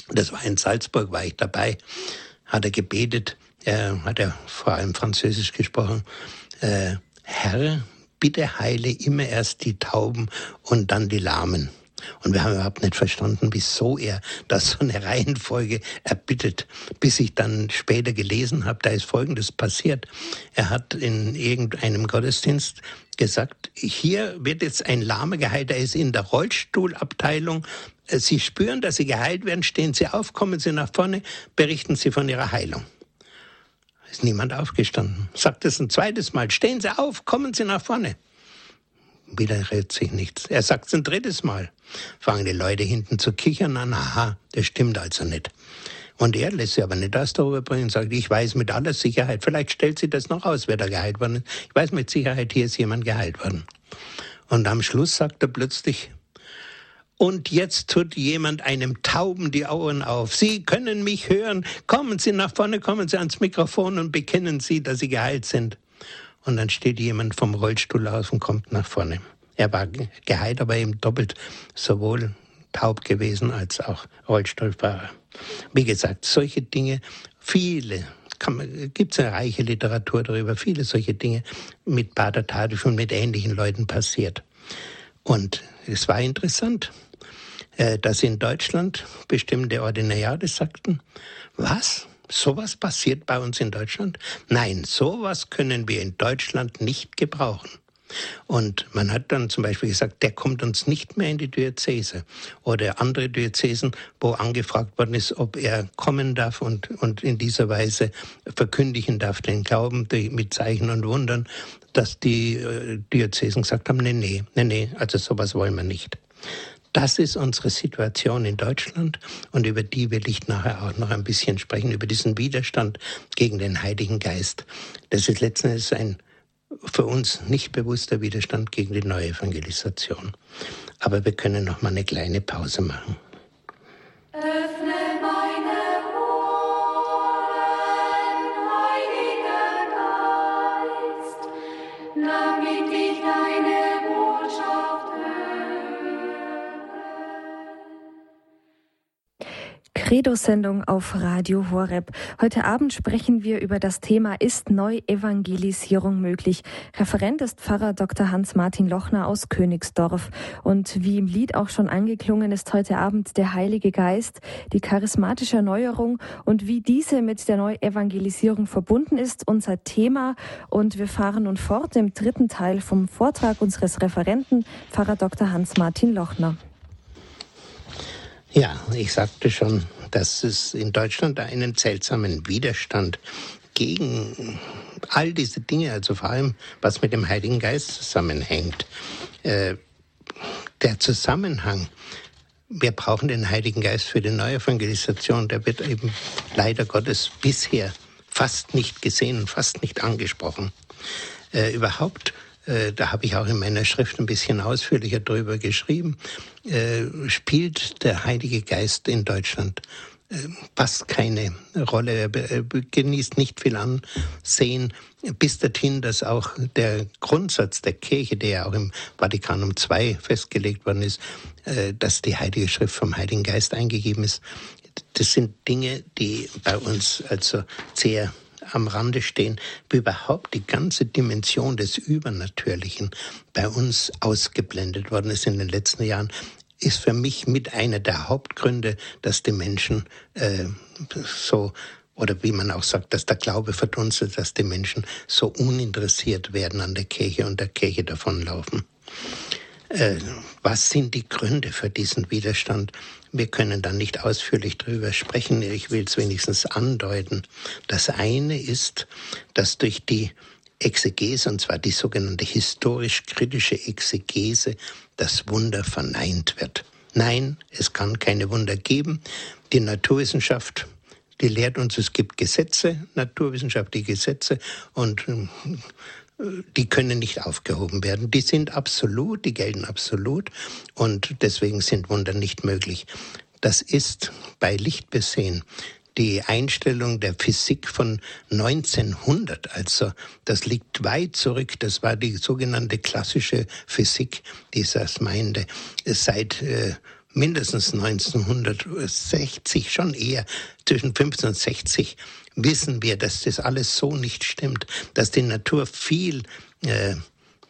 das war in Salzburg, war ich dabei, hat er gebetet, er hat er vor allem Französisch gesprochen, äh, Herr, bitte heile immer erst die Tauben und dann die Lahmen. Und wir haben überhaupt nicht verstanden, wieso er das so eine Reihenfolge erbittet, bis ich dann später gelesen habe, da ist Folgendes passiert. Er hat in irgendeinem Gottesdienst gesagt, hier wird jetzt ein Lahmer geheilt, er ist in der Rollstuhlabteilung äh, Sie spüren, dass Sie geheilt werden, stehen Sie auf, kommen Sie nach vorne, berichten Sie von Ihrer Heilung. Ist niemand aufgestanden. Sagt es ein zweites Mal, stehen Sie auf, kommen Sie nach vorne. Wieder rät sich nichts. Er sagt es ein drittes Mal. Fangen die Leute hinten zu kichern an, aha, das stimmt also nicht. Und er lässt sie aber nicht das darüber bringen und sagt, ich weiß mit aller Sicherheit, vielleicht stellt sie das noch aus, wer da geheilt worden ist. Ich weiß mit Sicherheit, hier ist jemand geheilt worden. Und am Schluss sagt er plötzlich, und jetzt tut jemand einem Tauben die Ohren auf. Sie können mich hören. Kommen Sie nach vorne, kommen Sie ans Mikrofon und bekennen Sie, dass Sie geheilt sind. Und dann steht jemand vom Rollstuhl aus und kommt nach vorne. Er war geheilt, aber eben doppelt sowohl taub gewesen als auch Rollstuhlfahrer. Wie gesagt, solche Dinge, viele gibt es eine reiche Literatur darüber, viele solche Dinge mit Pater Tadif und mit ähnlichen Leuten passiert. Und es war interessant. Äh, dass in Deutschland bestimmte Ordinariate sagten, was? Sowas passiert bei uns in Deutschland? Nein, sowas können wir in Deutschland nicht gebrauchen. Und man hat dann zum Beispiel gesagt, der kommt uns nicht mehr in die Diözese. Oder andere Diözesen, wo angefragt worden ist, ob er kommen darf und, und in dieser Weise verkündigen darf den Glauben mit Zeichen und Wundern, dass die äh, Diözesen gesagt haben, nee, nee, nee, nee, also sowas wollen wir nicht. Das ist unsere Situation in Deutschland und über die will ich nachher auch noch ein bisschen sprechen, über diesen Widerstand gegen den Heiligen Geist. Das ist letzten Endes ein für uns nicht bewusster Widerstand gegen die Neuevangelisation. Aber wir können noch mal eine kleine Pause machen. Credo-Sendung auf Radio Horeb. Heute Abend sprechen wir über das Thema Ist Neuevangelisierung möglich? Referent ist Pfarrer Dr. Hans-Martin Lochner aus Königsdorf. Und wie im Lied auch schon angeklungen ist heute Abend der Heilige Geist, die charismatische Erneuerung und wie diese mit der Neuevangelisierung verbunden ist, unser Thema. Und wir fahren nun fort im dritten Teil vom Vortrag unseres Referenten, Pfarrer Dr. Hans-Martin Lochner. Ja, ich sagte schon, dass es in Deutschland einen seltsamen Widerstand gegen all diese Dinge, also vor allem was mit dem Heiligen Geist zusammenhängt. Äh, der Zusammenhang, wir brauchen den Heiligen Geist für die Neuevangelisation, der wird eben leider Gottes bisher fast nicht gesehen, fast nicht angesprochen. Äh, überhaupt da habe ich auch in meiner Schrift ein bisschen ausführlicher drüber geschrieben, äh, spielt der Heilige Geist in Deutschland äh, fast keine Rolle. Er genießt nicht viel Ansehen, bis dorthin, dass auch der Grundsatz der Kirche, der ja auch im Vatikanum II festgelegt worden ist, dass die Heilige Schrift vom Heiligen Geist eingegeben ist. Das sind Dinge, die bei uns also sehr am Rande stehen, wie überhaupt die ganze Dimension des Übernatürlichen bei uns ausgeblendet worden ist in den letzten Jahren. ist für mich mit einer der Hauptgründe, dass die Menschen äh, so oder wie man auch sagt, dass der Glaube verdunstet, dass die Menschen so uninteressiert werden an der Kirche und der Kirche davonlaufen. Äh, was sind die Gründe für diesen Widerstand? Wir können da nicht ausführlich drüber sprechen. Ich will es wenigstens andeuten. Das eine ist, dass durch die Exegese, und zwar die sogenannte historisch-kritische Exegese, das Wunder verneint wird. Nein, es kann keine Wunder geben. Die Naturwissenschaft die lehrt uns, es gibt Gesetze, naturwissenschaftliche Gesetze und äh, die können nicht aufgehoben werden. Die sind absolut, die gelten absolut und deswegen sind Wunder nicht möglich. Das ist bei Lichtbesehen die Einstellung der Physik von 1900. Also das liegt weit zurück. Das war die sogenannte klassische Physik, die das meinte. Seit äh, mindestens 1960, schon eher zwischen 15 und 60, wissen wir, dass das alles so nicht stimmt, dass die Natur viel, äh,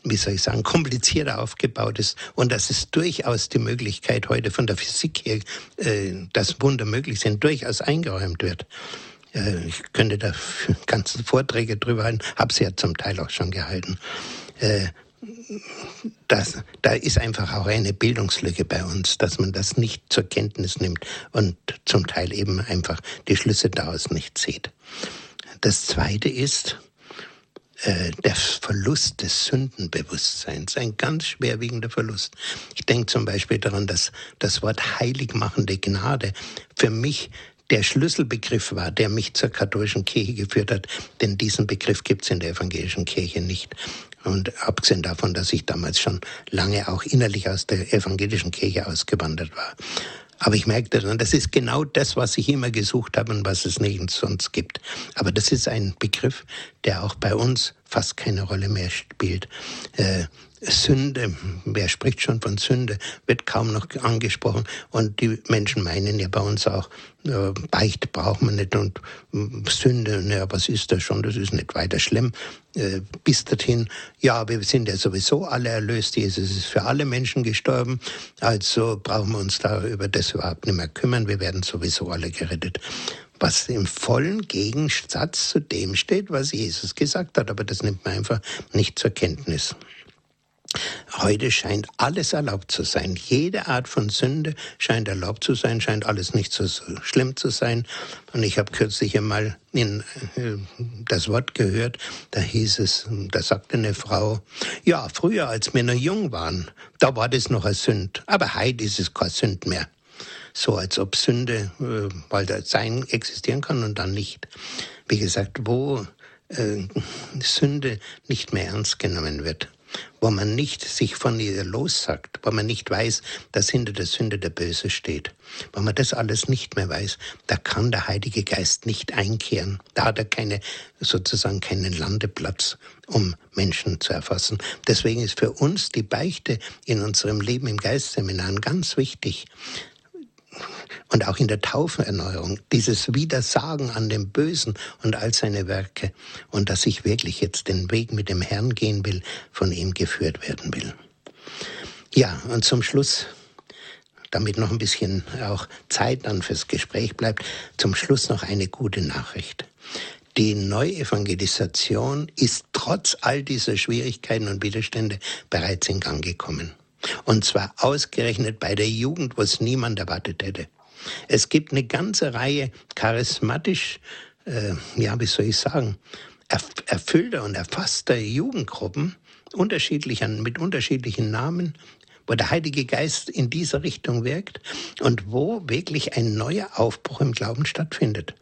wie soll ich sagen, komplizierter aufgebaut ist und dass es durchaus die Möglichkeit heute von der Physik her, äh, dass Wunder möglich sind, durchaus eingeräumt wird. Äh, ich könnte da ganze Vorträge drüber halten, habe sie ja zum Teil auch schon gehalten. Äh, das, da ist einfach auch eine Bildungslücke bei uns, dass man das nicht zur Kenntnis nimmt und zum Teil eben einfach die Schlüsse daraus nicht sieht. Das Zweite ist äh, der Verlust des Sündenbewusstseins, ein ganz schwerwiegender Verlust. Ich denke zum Beispiel daran, dass das Wort heiligmachende Gnade für mich der Schlüsselbegriff war, der mich zur katholischen Kirche geführt hat, denn diesen Begriff gibt es in der evangelischen Kirche nicht. Und abgesehen davon, dass ich damals schon lange auch innerlich aus der evangelischen Kirche ausgewandert war. Aber ich merkte dann, das ist genau das, was ich immer gesucht habe und was es nirgends sonst gibt. Aber das ist ein Begriff, der auch bei uns fast keine Rolle mehr spielt. Sünde, wer spricht schon von Sünde, wird kaum noch angesprochen. Und die Menschen meinen ja bei uns auch, äh, Beichte braucht man nicht und äh, Sünde, naja, was ist das schon, das ist nicht weiter schlimm. Äh, bis dorthin, ja, wir sind ja sowieso alle erlöst, Jesus ist für alle Menschen gestorben, also brauchen wir uns da über das überhaupt nicht mehr kümmern, wir werden sowieso alle gerettet was im vollen Gegensatz zu dem steht, was Jesus gesagt hat. Aber das nimmt man einfach nicht zur Kenntnis. Heute scheint alles erlaubt zu sein. Jede Art von Sünde scheint erlaubt zu sein, scheint alles nicht so, schlimm zu sein. Und ich habe kürzlich einmal in, äh, das Wort gehört, da hieß es, da sagte eine Frau, ja, früher, als wir noch jung waren, da war das noch eine Sünde. Aber heute ist es keine Sünde mehr. So als ob Sünde, äh, weil da sein existieren kann und dann nicht. Wie gesagt, wo äh, Sünde nicht mehr ernst genommen wird wo man nicht sich von ihr lossagt, wo man nicht weiß, dass hinter der Sünde der Böse steht. Wo man das alles nicht mehr weiß, da kann der Heilige Geist nicht einkehren. Da hat er keine, sozusagen keinen Landeplatz, um Menschen zu erfassen. Deswegen ist für uns die Beichte in unserem Leben im Geistseminar ganz wichtig und auch in der Taufenerneuerung, dieses Widersagen an dem Bösen und all seine Werke und dass ich wirklich jetzt den Weg mit dem Herrn gehen will, von ihm geführt werden will. Ja, und zum Schluss, damit noch ein bisschen auch Zeit dann fürs Gespräch bleibt, zum Schluss noch eine gute Nachricht. Die Neuevangelisation ist trotz all dieser Schwierigkeiten und Widerstände bereits in Gang gekommen. Und zwar ausgerechnet bei der Jugend, wo es niemand erwartet hätte. Es gibt eine ganze Reihe charismatisch, äh, ja, wie soll ich sagen, erfüllter und erfasster Jugendgruppen, unterschiedlich, mit unterschiedlichen Namen, wo der Heilige Geist in dieser Richtung wirkt und wo wirklich ein neuer Aufbruch im Glauben stattfindet.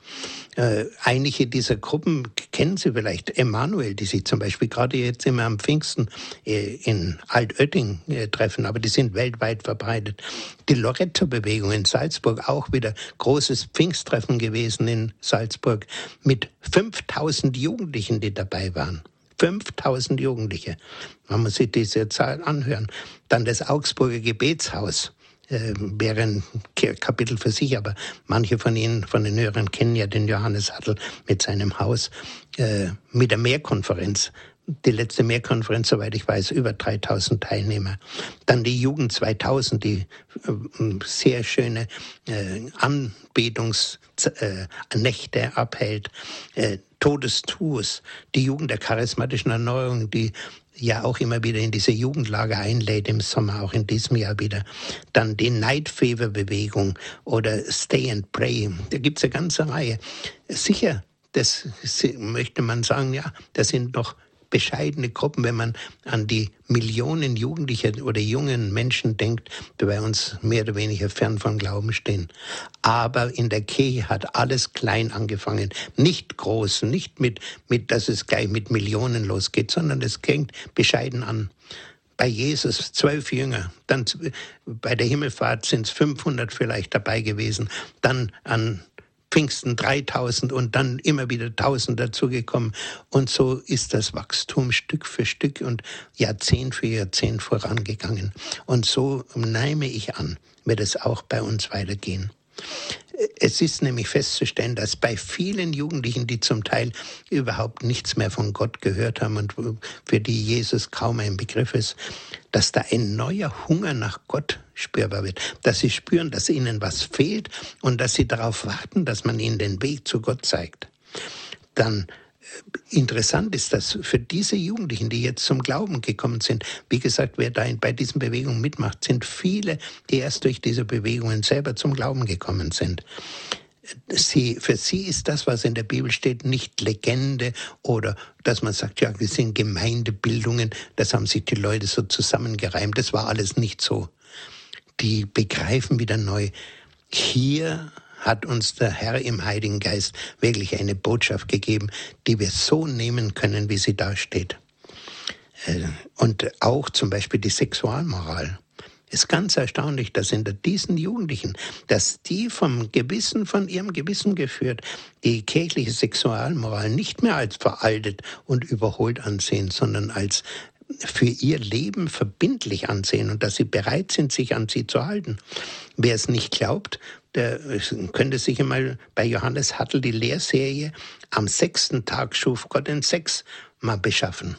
Äh, einige dieser Gruppen kennen Sie vielleicht, Emanuel, die sich zum Beispiel gerade jetzt immer am Pfingsten äh, in Altötting äh, treffen, aber die sind weltweit verbreitet. Die Loretto-Bewegung in Salzburg, auch wieder großes Pfingsttreffen gewesen in Salzburg mit 5000 Jugendlichen, die dabei waren. 5000 Jugendliche. Man muss sich diese Zahl anhören. Dann das Augsburger Gebetshaus äh, wäre ein Kapitel für sich, aber manche von Ihnen, von den Hörern, kennen ja den Johannes Hattel mit seinem Haus, äh, mit der Mehrkonferenz die letzte Mehrkonferenz, soweit ich weiß, über 3000 Teilnehmer. Dann die Jugend 2000, die äh, sehr schöne äh, Anbetungsnächte äh, abhält. Äh, Todestours, die Jugend der charismatischen Erneuerung, die ja auch immer wieder in diese Jugendlager einlädt, im Sommer, auch in diesem Jahr wieder. Dann die Night Fever Bewegung oder Stay and Pray. Da gibt's eine ganze Reihe. Sicher, das möchte man sagen, ja, das sind doch bescheidene Gruppen, wenn man an die Millionen Jugendliche oder jungen Menschen denkt, die bei uns mehr oder weniger fern vom Glauben stehen. Aber in der Kirche hat alles klein angefangen, nicht groß, nicht mit, mit, dass es gleich mit Millionen losgeht, sondern es fängt bescheiden an bei Jesus zwölf Jünger, dann bei der Himmelfahrt sind es 500 vielleicht dabei gewesen, dann an Pfingsten 3000 und dann immer wieder 1000 dazugekommen. Und so ist das Wachstum Stück für Stück und Jahrzehnt für Jahrzehnt vorangegangen. Und so nehme ich an, wird es auch bei uns weitergehen. Es ist nämlich festzustellen, dass bei vielen Jugendlichen, die zum Teil überhaupt nichts mehr von Gott gehört haben und für die Jesus kaum ein Begriff ist, dass da ein neuer Hunger nach Gott spürbar wird, dass sie spüren, dass ihnen was fehlt und dass sie darauf warten, dass man ihnen den Weg zu Gott zeigt. Dann interessant ist, dass für diese Jugendlichen, die jetzt zum Glauben gekommen sind, wie gesagt, wer da bei diesen Bewegungen mitmacht, sind viele, die erst durch diese Bewegungen selber zum Glauben gekommen sind. Sie, für sie ist das, was in der Bibel steht, nicht Legende oder dass man sagt, ja, wir sind Gemeindebildungen, das haben sich die Leute so zusammengereimt. Das war alles nicht so. Die begreifen wieder neu, hier hat uns der Herr im Heiligen Geist wirklich eine Botschaft gegeben, die wir so nehmen können, wie sie da steht. Äh, und auch zum Beispiel die Sexualmoral. Ist ganz erstaunlich, dass in diesen Jugendlichen, dass die vom Gewissen, von ihrem Gewissen geführt, die kirchliche Sexualmoral nicht mehr als veraltet und überholt ansehen, sondern als für ihr Leben verbindlich ansehen und dass sie bereit sind, sich an sie zu halten. Wer es nicht glaubt, der könnte sich einmal bei Johannes Hattel die Lehrserie Am sechsten Tag schuf Gott den Sex mal beschaffen.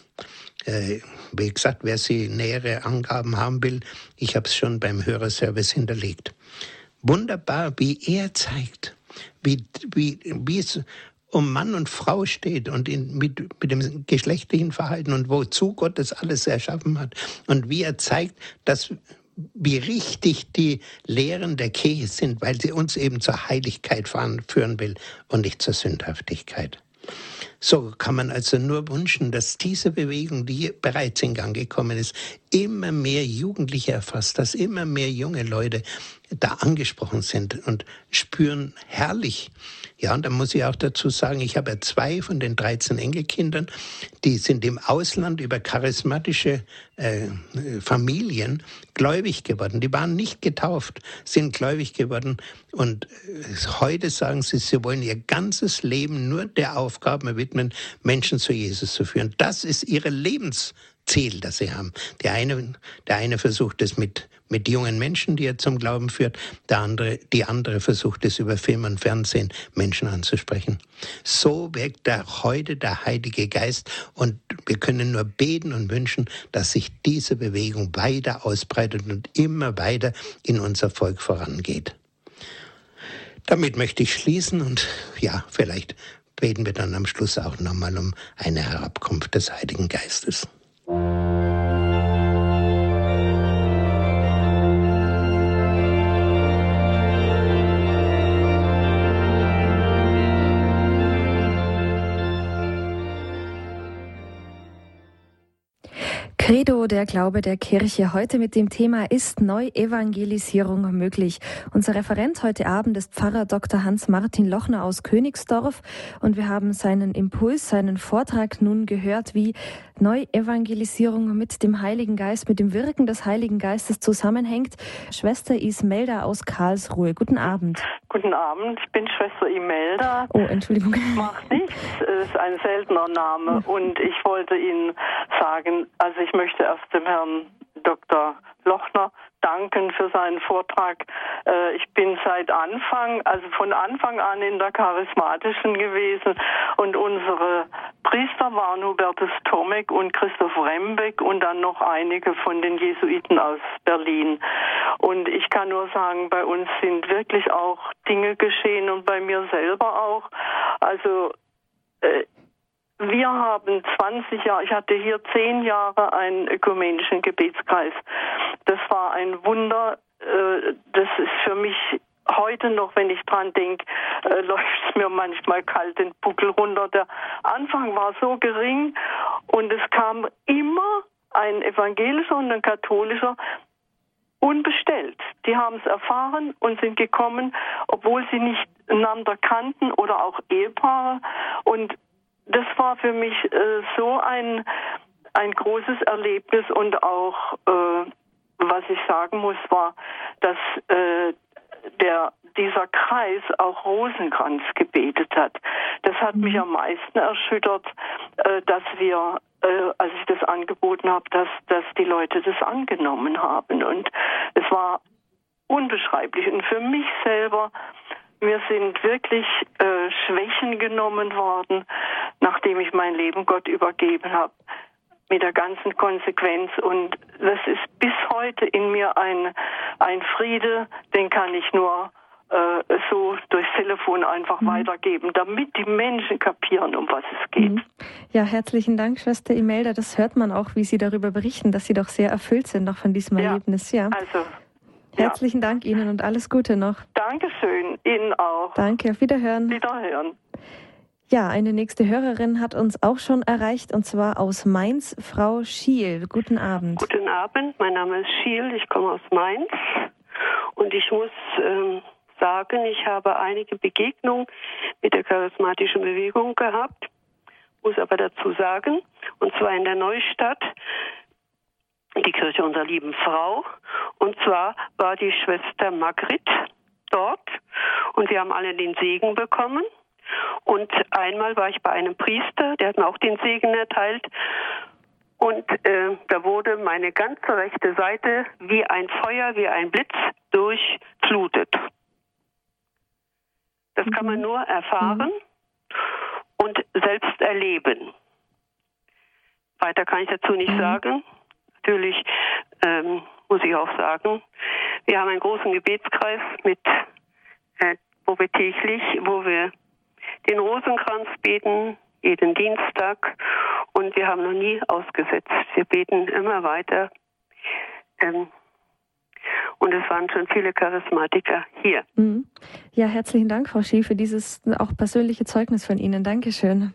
Äh, wie gesagt, wer sie nähere Angaben haben will, ich habe es schon beim Hörerservice hinterlegt. Wunderbar, wie er zeigt, wie, wie, wie es um Mann und Frau steht und in, mit, mit dem geschlechtlichen Verhalten und wozu Gott das alles erschaffen hat und wie er zeigt, dass wie richtig die Lehren der Kirche sind, weil sie uns eben zur Heiligkeit führen will und nicht zur Sündhaftigkeit. So kann man also nur wünschen, dass diese Bewegung, die bereits in Gang gekommen ist, immer mehr Jugendliche erfasst, dass immer mehr junge Leute da angesprochen sind und spüren herrlich. Ja, und da muss ich auch dazu sagen, ich habe ja zwei von den 13 Enkelkindern, die sind im Ausland über charismatische äh, Familien gläubig geworden. Die waren nicht getauft, sind gläubig geworden. Und äh, heute sagen sie, sie wollen ihr ganzes Leben nur der Aufgabe widmen, Menschen zu Jesus zu führen. Das ist ihre Lebens Ziel, das sie haben. Der eine, der eine versucht es mit, mit jungen Menschen, die er zum Glauben führt, der andere, die andere versucht es über Film und Fernsehen Menschen anzusprechen. So wirkt da heute der Heilige Geist und wir können nur beten und wünschen, dass sich diese Bewegung weiter ausbreitet und immer weiter in unser Volk vorangeht. Damit möchte ich schließen und ja, vielleicht beten wir dann am Schluss auch nochmal um eine Herabkunft des Heiligen Geistes. Credo, der Glaube der Kirche. Heute mit dem Thema Ist Neuevangelisierung möglich? Unser Referent heute Abend ist Pfarrer Dr. Hans-Martin Lochner aus Königsdorf und wir haben seinen Impuls, seinen Vortrag nun gehört, wie Neuevangelisierung mit dem Heiligen Geist, mit dem Wirken des Heiligen Geistes zusammenhängt. Schwester Ismelda aus Karlsruhe. Guten Abend. Guten Abend, ich bin Schwester Imelda. Oh, Entschuldigung. Macht nichts, es ist ein seltener Name und ich wollte Ihnen sagen, also ich möchte erst dem Herrn Dr. Lochner danken für seinen Vortrag. Äh, ich bin seit Anfang, also von Anfang an in der charismatischen gewesen und unsere Priester waren Hubertus Tomek und Christoph Rembeck und dann noch einige von den Jesuiten aus Berlin. Und ich kann nur sagen, bei uns sind wirklich auch Dinge geschehen und bei mir selber auch. Also äh, wir haben 20 Jahre, ich hatte hier zehn Jahre einen ökumenischen Gebetskreis. Das war ein Wunder. Äh, das ist für mich heute noch, wenn ich dran denke, äh, läuft es mir manchmal kalt den Buckel runter. Der Anfang war so gering und es kam immer ein evangelischer und ein katholischer unbestellt. Die haben es erfahren und sind gekommen, obwohl sie nicht einander kannten oder auch Ehepaare. Und das war für mich äh, so ein, ein großes Erlebnis und auch, äh, was ich sagen muss, war, dass äh, der, dieser Kreis auch Rosenkranz gebetet hat. Das hat mich mhm. am meisten erschüttert, äh, dass wir, äh, als ich das angeboten habe, dass, dass die Leute das angenommen haben. Und es war unbeschreiblich. Und für mich selber mir sind wirklich äh, Schwächen genommen worden, nachdem ich mein Leben Gott übergeben habe, mit der ganzen Konsequenz. Und das ist bis heute in mir ein, ein Friede, den kann ich nur äh, so durchs Telefon einfach mhm. weitergeben, damit die Menschen kapieren, um was es geht. Mhm. Ja, herzlichen Dank, Schwester Imelda. Das hört man auch, wie Sie darüber berichten, dass Sie doch sehr erfüllt sind noch von diesem ja, Erlebnis. Ja, also Herzlichen ja. Dank Ihnen und alles Gute noch. Dankeschön, Ihnen auch. Danke, auf Wiederhören. Wiederhören. Ja, eine nächste Hörerin hat uns auch schon erreicht und zwar aus Mainz, Frau Schiel. Guten Abend. Guten Abend, mein Name ist Schiel, ich komme aus Mainz und ich muss ähm, sagen, ich habe einige Begegnungen mit der charismatischen Bewegung gehabt, muss aber dazu sagen, und zwar in der Neustadt, die Kirche unserer lieben Frau. Und zwar war die Schwester Margrit dort und wir haben alle den Segen bekommen. Und einmal war ich bei einem Priester, der hat mir auch den Segen erteilt. Und äh, da wurde meine ganze rechte Seite wie ein Feuer, wie ein Blitz durchflutet. Das mhm. kann man mhm. nur erfahren mhm. und selbst erleben. Weiter kann ich dazu nicht mhm. sagen natürlich, ähm, muss ich auch sagen, wir haben einen großen Gebetskreis mit, äh, wo wir täglich, wo wir den Rosenkranz beten, jeden Dienstag. Und wir haben noch nie ausgesetzt. Wir beten immer weiter. Ähm, und es waren schon viele Charismatiker hier. Mhm. Ja, herzlichen Dank, Frau Schie, für dieses auch persönliche Zeugnis von Ihnen. Dankeschön.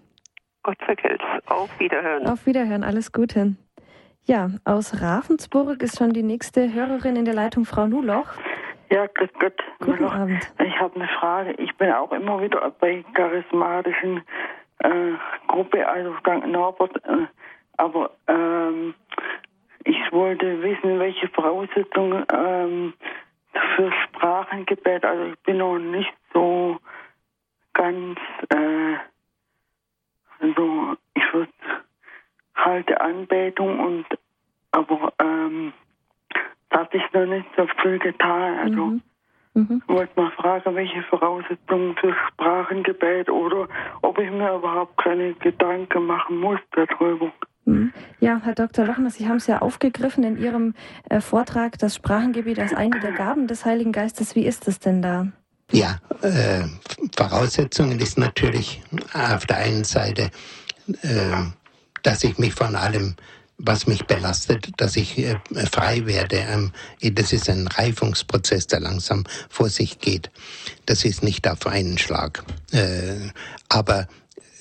Gott vergelt's. Auf Wiederhören. Auf Wiederhören. Alles Gute. Ja, aus Ravensburg ist schon die nächste Hörerin in der Leitung, Frau Nuloch. Ja, grüß Gott. Guten Nuloch. Abend. Ich habe eine Frage. Ich bin auch immer wieder bei charismatischen äh, Gruppe, also St. Norbert, äh, aber ähm, ich wollte wissen, welche Voraussetzungen ähm, für Sprachengebet, also ich bin noch nicht so ganz, äh, also ich würde halte Anbetung und aber ähm, das hat sich noch nicht so viel getan. Also mhm. Mhm. ich wollte mal fragen, welche Voraussetzungen für Sprachengebet oder ob ich mir überhaupt keine Gedanken machen muss darüber. Mhm. Ja, Herr Dr. Lochner, Sie haben es ja aufgegriffen in Ihrem äh, Vortrag, das Sprachengebet als eine der Gaben des Heiligen Geistes. Wie ist es denn da? Ja, äh, Voraussetzungen ist natürlich auf der einen Seite äh, dass ich mich von allem, was mich belastet, dass ich äh, frei werde. Ähm, das ist ein Reifungsprozess, der langsam vor sich geht. Das ist nicht auf einen Schlag. Äh, aber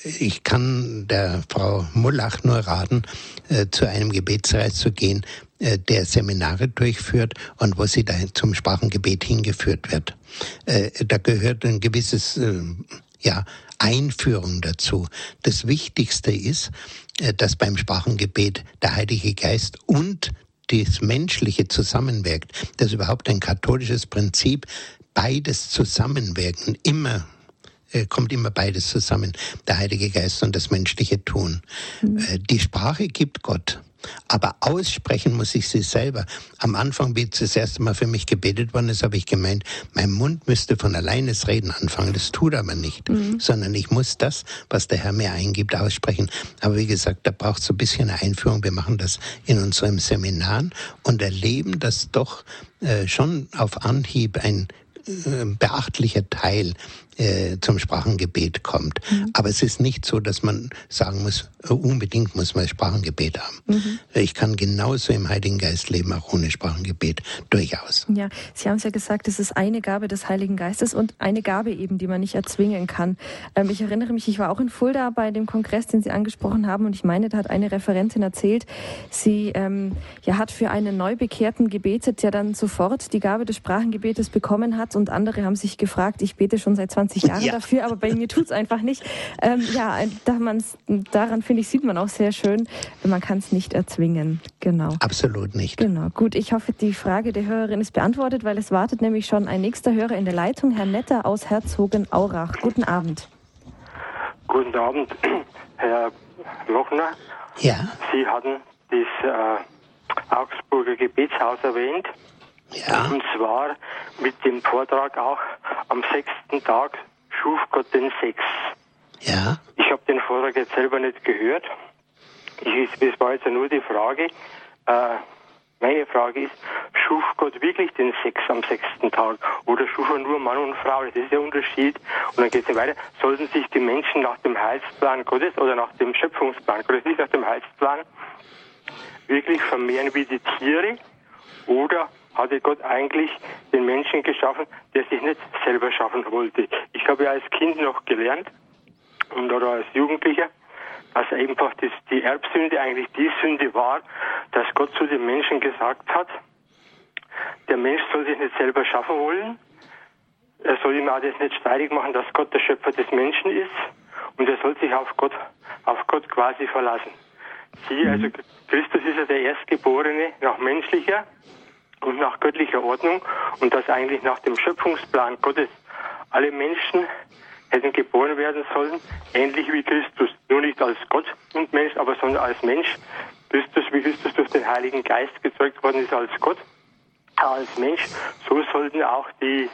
ich kann der Frau Mullach nur raten, äh, zu einem Gebetsreis zu gehen, der Seminare durchführt und wo sie da zum Sprachengebet hingeführt wird. Da gehört ein gewisses, ja, Einführung dazu. Das Wichtigste ist, äh, dass beim Sprachengebet der Heilige Geist und das Menschliche zusammenwirkt. Das ist überhaupt ein katholisches Prinzip. Beides zusammenwirken, immer äh, kommt immer beides zusammen, der Heilige Geist und das menschliche Tun. Mhm. Äh, die Sprache gibt Gott. Aber aussprechen muss ich sie selber. Am Anfang, wie es das erste Mal für mich gebetet worden ist, habe ich gemeint, mein Mund müsste von alleine das Reden anfangen. Das tut aber nicht, mhm. sondern ich muss das, was der Herr mir eingibt, aussprechen. Aber wie gesagt, da braucht es so ein bisschen eine Einführung. Wir machen das in unserem Seminar und erleben, dass doch äh, schon auf Anhieb ein äh, beachtlicher Teil äh, zum Sprachengebet kommt. Mhm. Aber es ist nicht so, dass man sagen muss, äh, unbedingt muss man Sprachengebet haben. Mhm. Ich kann genauso im Heiligen Geist leben, auch ohne Sprachengebet, durchaus. Ja, Sie haben es ja gesagt, es ist eine Gabe des Heiligen Geistes und eine Gabe eben, die man nicht erzwingen kann. Ähm, ich erinnere mich, ich war auch in Fulda bei dem Kongress, den Sie angesprochen haben und ich meine, da hat eine Referentin erzählt, sie ähm, ja, hat für einen Neubekehrten gebetet, der dann sofort die Gabe des Sprachengebetes bekommen hat und andere haben sich gefragt, ich bete schon seit 20 Jahre ja. dafür, aber bei mir tut es einfach nicht. Ähm, ja, da daran finde ich, sieht man auch sehr schön, man kann es nicht erzwingen. Genau. Absolut nicht. Genau. Gut, ich hoffe, die Frage der Hörerin ist beantwortet, weil es wartet nämlich schon ein nächster Hörer in der Leitung, Herr Netter aus Herzogenaurach. Guten Abend. Guten Abend, Herr Lochner. Ja. Sie hatten das äh, Augsburger Gebetshaus erwähnt. Ja. Und zwar mit dem Vortrag auch am sechsten Tag schuf Gott den Sex. Ja. Ich habe den Vortrag jetzt selber nicht gehört. Ich, das war jetzt nur die Frage. Äh, meine Frage ist, schuf Gott wirklich den Sex am sechsten Tag oder schuf er nur Mann und Frau? Das ist der Unterschied. Und dann geht es weiter. Sollten sich die Menschen nach dem Heilsplan Gottes oder nach dem Schöpfungsplan Gottes, nicht nach dem Heilsplan, wirklich vermehren wie die Tiere? Oder hatte Gott eigentlich den Menschen geschaffen, der sich nicht selber schaffen wollte. Ich habe ja als Kind noch gelernt und oder als Jugendlicher, dass einfach das, die Erbsünde eigentlich die Sünde war, dass Gott zu den Menschen gesagt hat, der Mensch soll sich nicht selber schaffen wollen. Er soll ihm auch das nicht streitig machen, dass Gott der Schöpfer des Menschen ist. Und er soll sich auf Gott, auf Gott quasi verlassen. Sie, also Christus ist ja der Erstgeborene nach menschlicher und nach göttlicher Ordnung und dass eigentlich nach dem Schöpfungsplan Gottes alle Menschen hätten geboren werden sollen, ähnlich wie Christus, nur nicht als Gott und Mensch, aber sondern als Mensch. Christus, wie Christus durch den Heiligen Geist gezeugt worden ist als Gott, als Mensch, so sollten auch die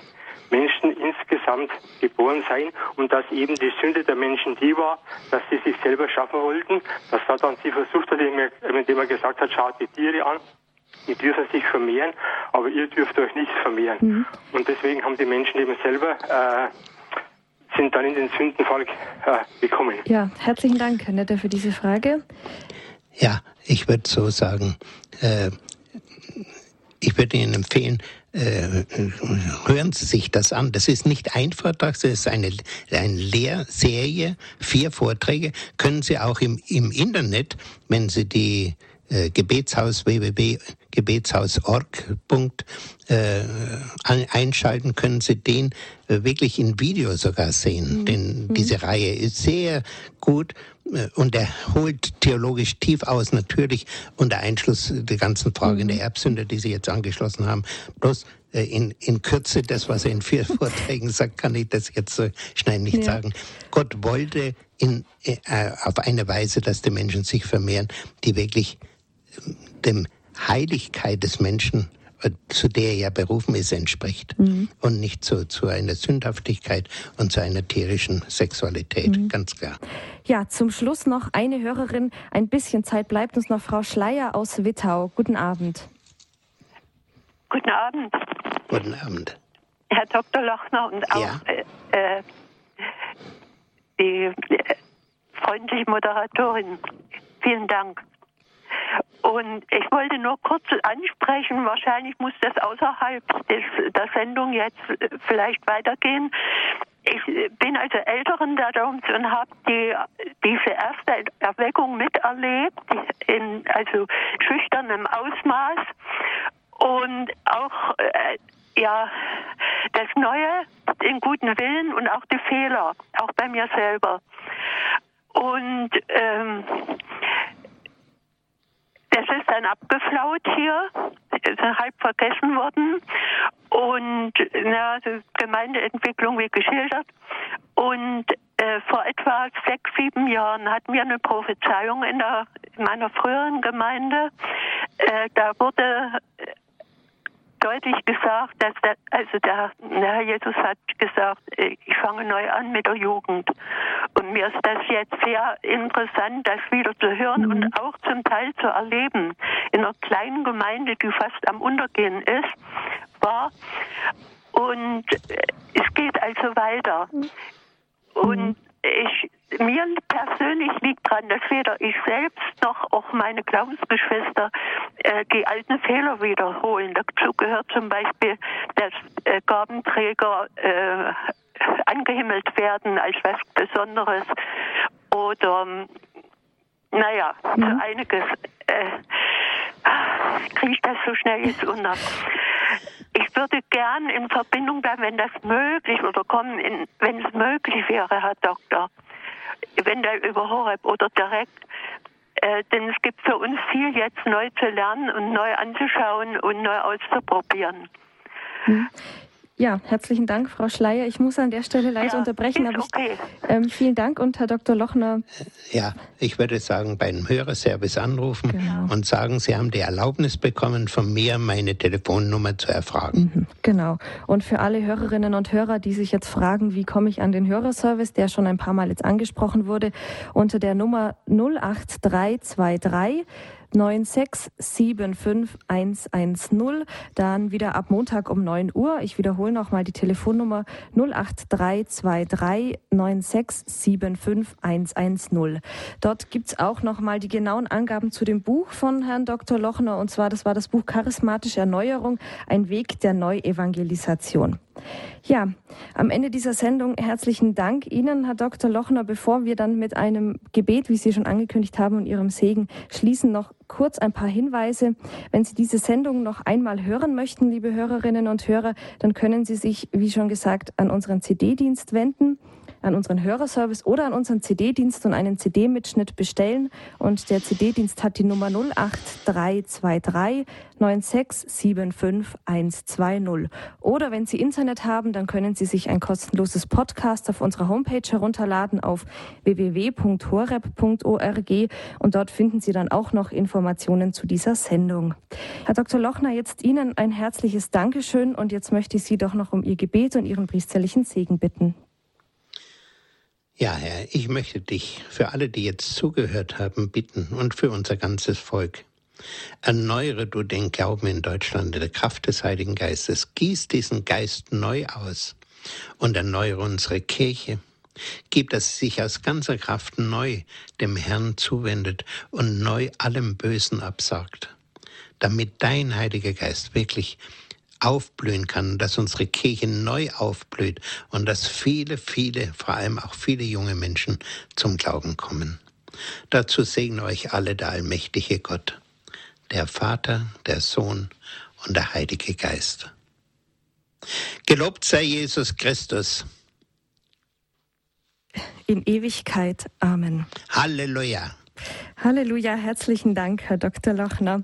Menschen insgesamt geboren sein und dass eben die Sünde der Menschen die war, dass sie sich selber schaffen wollten, dass Satan sie versucht hat, indem er gesagt hat, schaut die Tiere an, die dürfen sich vermehren, aber ihr dürft euch nicht vermehren. Mhm. Und deswegen haben die Menschen eben selber äh, sind dann in den Sündenfall äh, gekommen. Ja, herzlichen Dank, Herr Netter, für diese Frage. Ja, ich würde so sagen, äh, ich würde Ihnen empfehlen, äh, hören Sie sich das an. Das ist nicht ein Vortrag, das ist eine, eine Lehrserie, vier Vorträge. Können Sie auch im, im Internet, wenn Sie die äh, Gebetshaus www.gebetshaus.org äh, einschalten, können Sie den äh, wirklich in Video sogar sehen. Mhm. Denn mhm. diese Reihe ist sehr gut äh, und er holt theologisch tief aus, natürlich unter Einschluss der ganzen Frage mhm. der Erbsünde, die Sie jetzt angeschlossen haben. Bloß äh, in, in Kürze, das, was er in vier Vorträgen sagt, kann ich das jetzt so schnell nicht ja. sagen. Gott wollte in, äh, auf eine Weise, dass die Menschen sich vermehren, die wirklich dem Heiligkeit des Menschen, zu der er ja berufen ist, entspricht. Mhm. Und nicht zu, zu einer Sündhaftigkeit und zu einer tierischen Sexualität, mhm. ganz klar. Ja, zum Schluss noch eine Hörerin. Ein bisschen Zeit bleibt uns noch Frau Schleier aus Wittau. Guten Abend. Guten Abend. Guten Abend. Herr Dr. Lochner und auch ja. äh, äh die äh, freundliche Moderatorin. Vielen Dank. Und ich wollte nur kurz ansprechen, wahrscheinlich muss das außerhalb des, der Sendung jetzt vielleicht weitergehen. Ich bin also Älteren Doms und habe die, diese erste Erweckung miterlebt, in also schüchternem Ausmaß und auch äh, ja das Neue, den guten Willen und auch die Fehler, auch bei mir selber. Und ähm, das ist dann abgeflaut hier, ist halb vergessen worden und na, Gemeindeentwicklung wie geschildert. Und äh, vor etwa sechs, sieben Jahren hatten wir eine Prophezeiung in, der, in meiner früheren Gemeinde. Äh, da wurde deutlich gesagt, dass der, also der, der Herr Jesus hat gesagt, äh, ich fange neu an mit der Jugend. Und mir ist das jetzt sehr interessant, das wieder zu hören mhm. und auch zum Teil zu erleben. In einer kleinen Gemeinde, die fast am Untergehen ist, war. Und äh, es geht also weiter. Mhm. Und ich, mir persönlich liegt daran, dass weder ich selbst noch auch meine Glaubensgeschwister äh, die alten Fehler wiederholen. Dazu gehört zum Beispiel, dass äh, Gabenträger äh, angehimmelt werden als was Besonderes oder naja, mhm. so einiges. Äh, kriege ich das so schnell jetzt unter. Ich würde gern in Verbindung bleiben, wenn das möglich oder kommen, in, wenn es möglich wäre, Herr Doktor, eventuell über Horeb oder direkt. Äh, denn es gibt für uns viel jetzt neu zu lernen und neu anzuschauen und neu auszuprobieren. Hm. Ja, herzlichen Dank, Frau Schleier. Ich muss an der Stelle leider ja, unterbrechen, aber okay. ich, ähm, vielen Dank und Herr Dr. Lochner. Ja, ich würde sagen, beim Hörerservice anrufen genau. und sagen, Sie haben die Erlaubnis bekommen, von mir meine Telefonnummer zu erfragen. Mhm, genau. Und für alle Hörerinnen und Hörer, die sich jetzt fragen, wie komme ich an den Hörerservice, der schon ein paar Mal jetzt angesprochen wurde, unter der Nummer 08323 9675110. Dann wieder ab Montag um 9 Uhr. Ich wiederhole nochmal die Telefonnummer 08323 9675110. Dort gibt's auch nochmal die genauen Angaben zu dem Buch von Herrn Dr. Lochner. Und zwar, das war das Buch Charismatische Erneuerung, ein Weg der Neuevangelisation. Ja, am Ende dieser Sendung herzlichen Dank Ihnen, Herr Dr. Lochner. Bevor wir dann mit einem Gebet, wie Sie schon angekündigt haben, und Ihrem Segen schließen, noch kurz ein paar Hinweise. Wenn Sie diese Sendung noch einmal hören möchten, liebe Hörerinnen und Hörer, dann können Sie sich, wie schon gesagt, an unseren CD-Dienst wenden an unseren Hörerservice oder an unseren CD-Dienst und einen CD-Mitschnitt bestellen. Und der CD-Dienst hat die Nummer 08323 9675120. Oder wenn Sie Internet haben, dann können Sie sich ein kostenloses Podcast auf unserer Homepage herunterladen auf www.horeb.org und dort finden Sie dann auch noch Informationen zu dieser Sendung. Herr Dr. Lochner, jetzt Ihnen ein herzliches Dankeschön und jetzt möchte ich Sie doch noch um Ihr Gebet und Ihren priesterlichen Segen bitten. Ja, Herr, ich möchte dich für alle, die jetzt zugehört haben, bitten und für unser ganzes Volk. Erneuere du den Glauben in Deutschland in der Kraft des Heiligen Geistes. Gieß diesen Geist neu aus und erneuere unsere Kirche. Gib, dass sie sich aus ganzer Kraft neu dem Herrn zuwendet und neu allem Bösen absagt, damit dein Heiliger Geist wirklich aufblühen kann, dass unsere Kirche neu aufblüht und dass viele, viele, vor allem auch viele junge Menschen zum Glauben kommen. Dazu segne euch alle der allmächtige Gott, der Vater, der Sohn und der Heilige Geist. Gelobt sei Jesus Christus. In Ewigkeit. Amen. Halleluja. Halleluja, herzlichen Dank, Herr Dr. Lochner.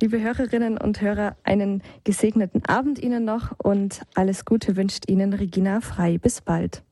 Liebe Hörerinnen und Hörer, einen gesegneten Abend Ihnen noch und alles Gute wünscht Ihnen Regina Frei. Bis bald.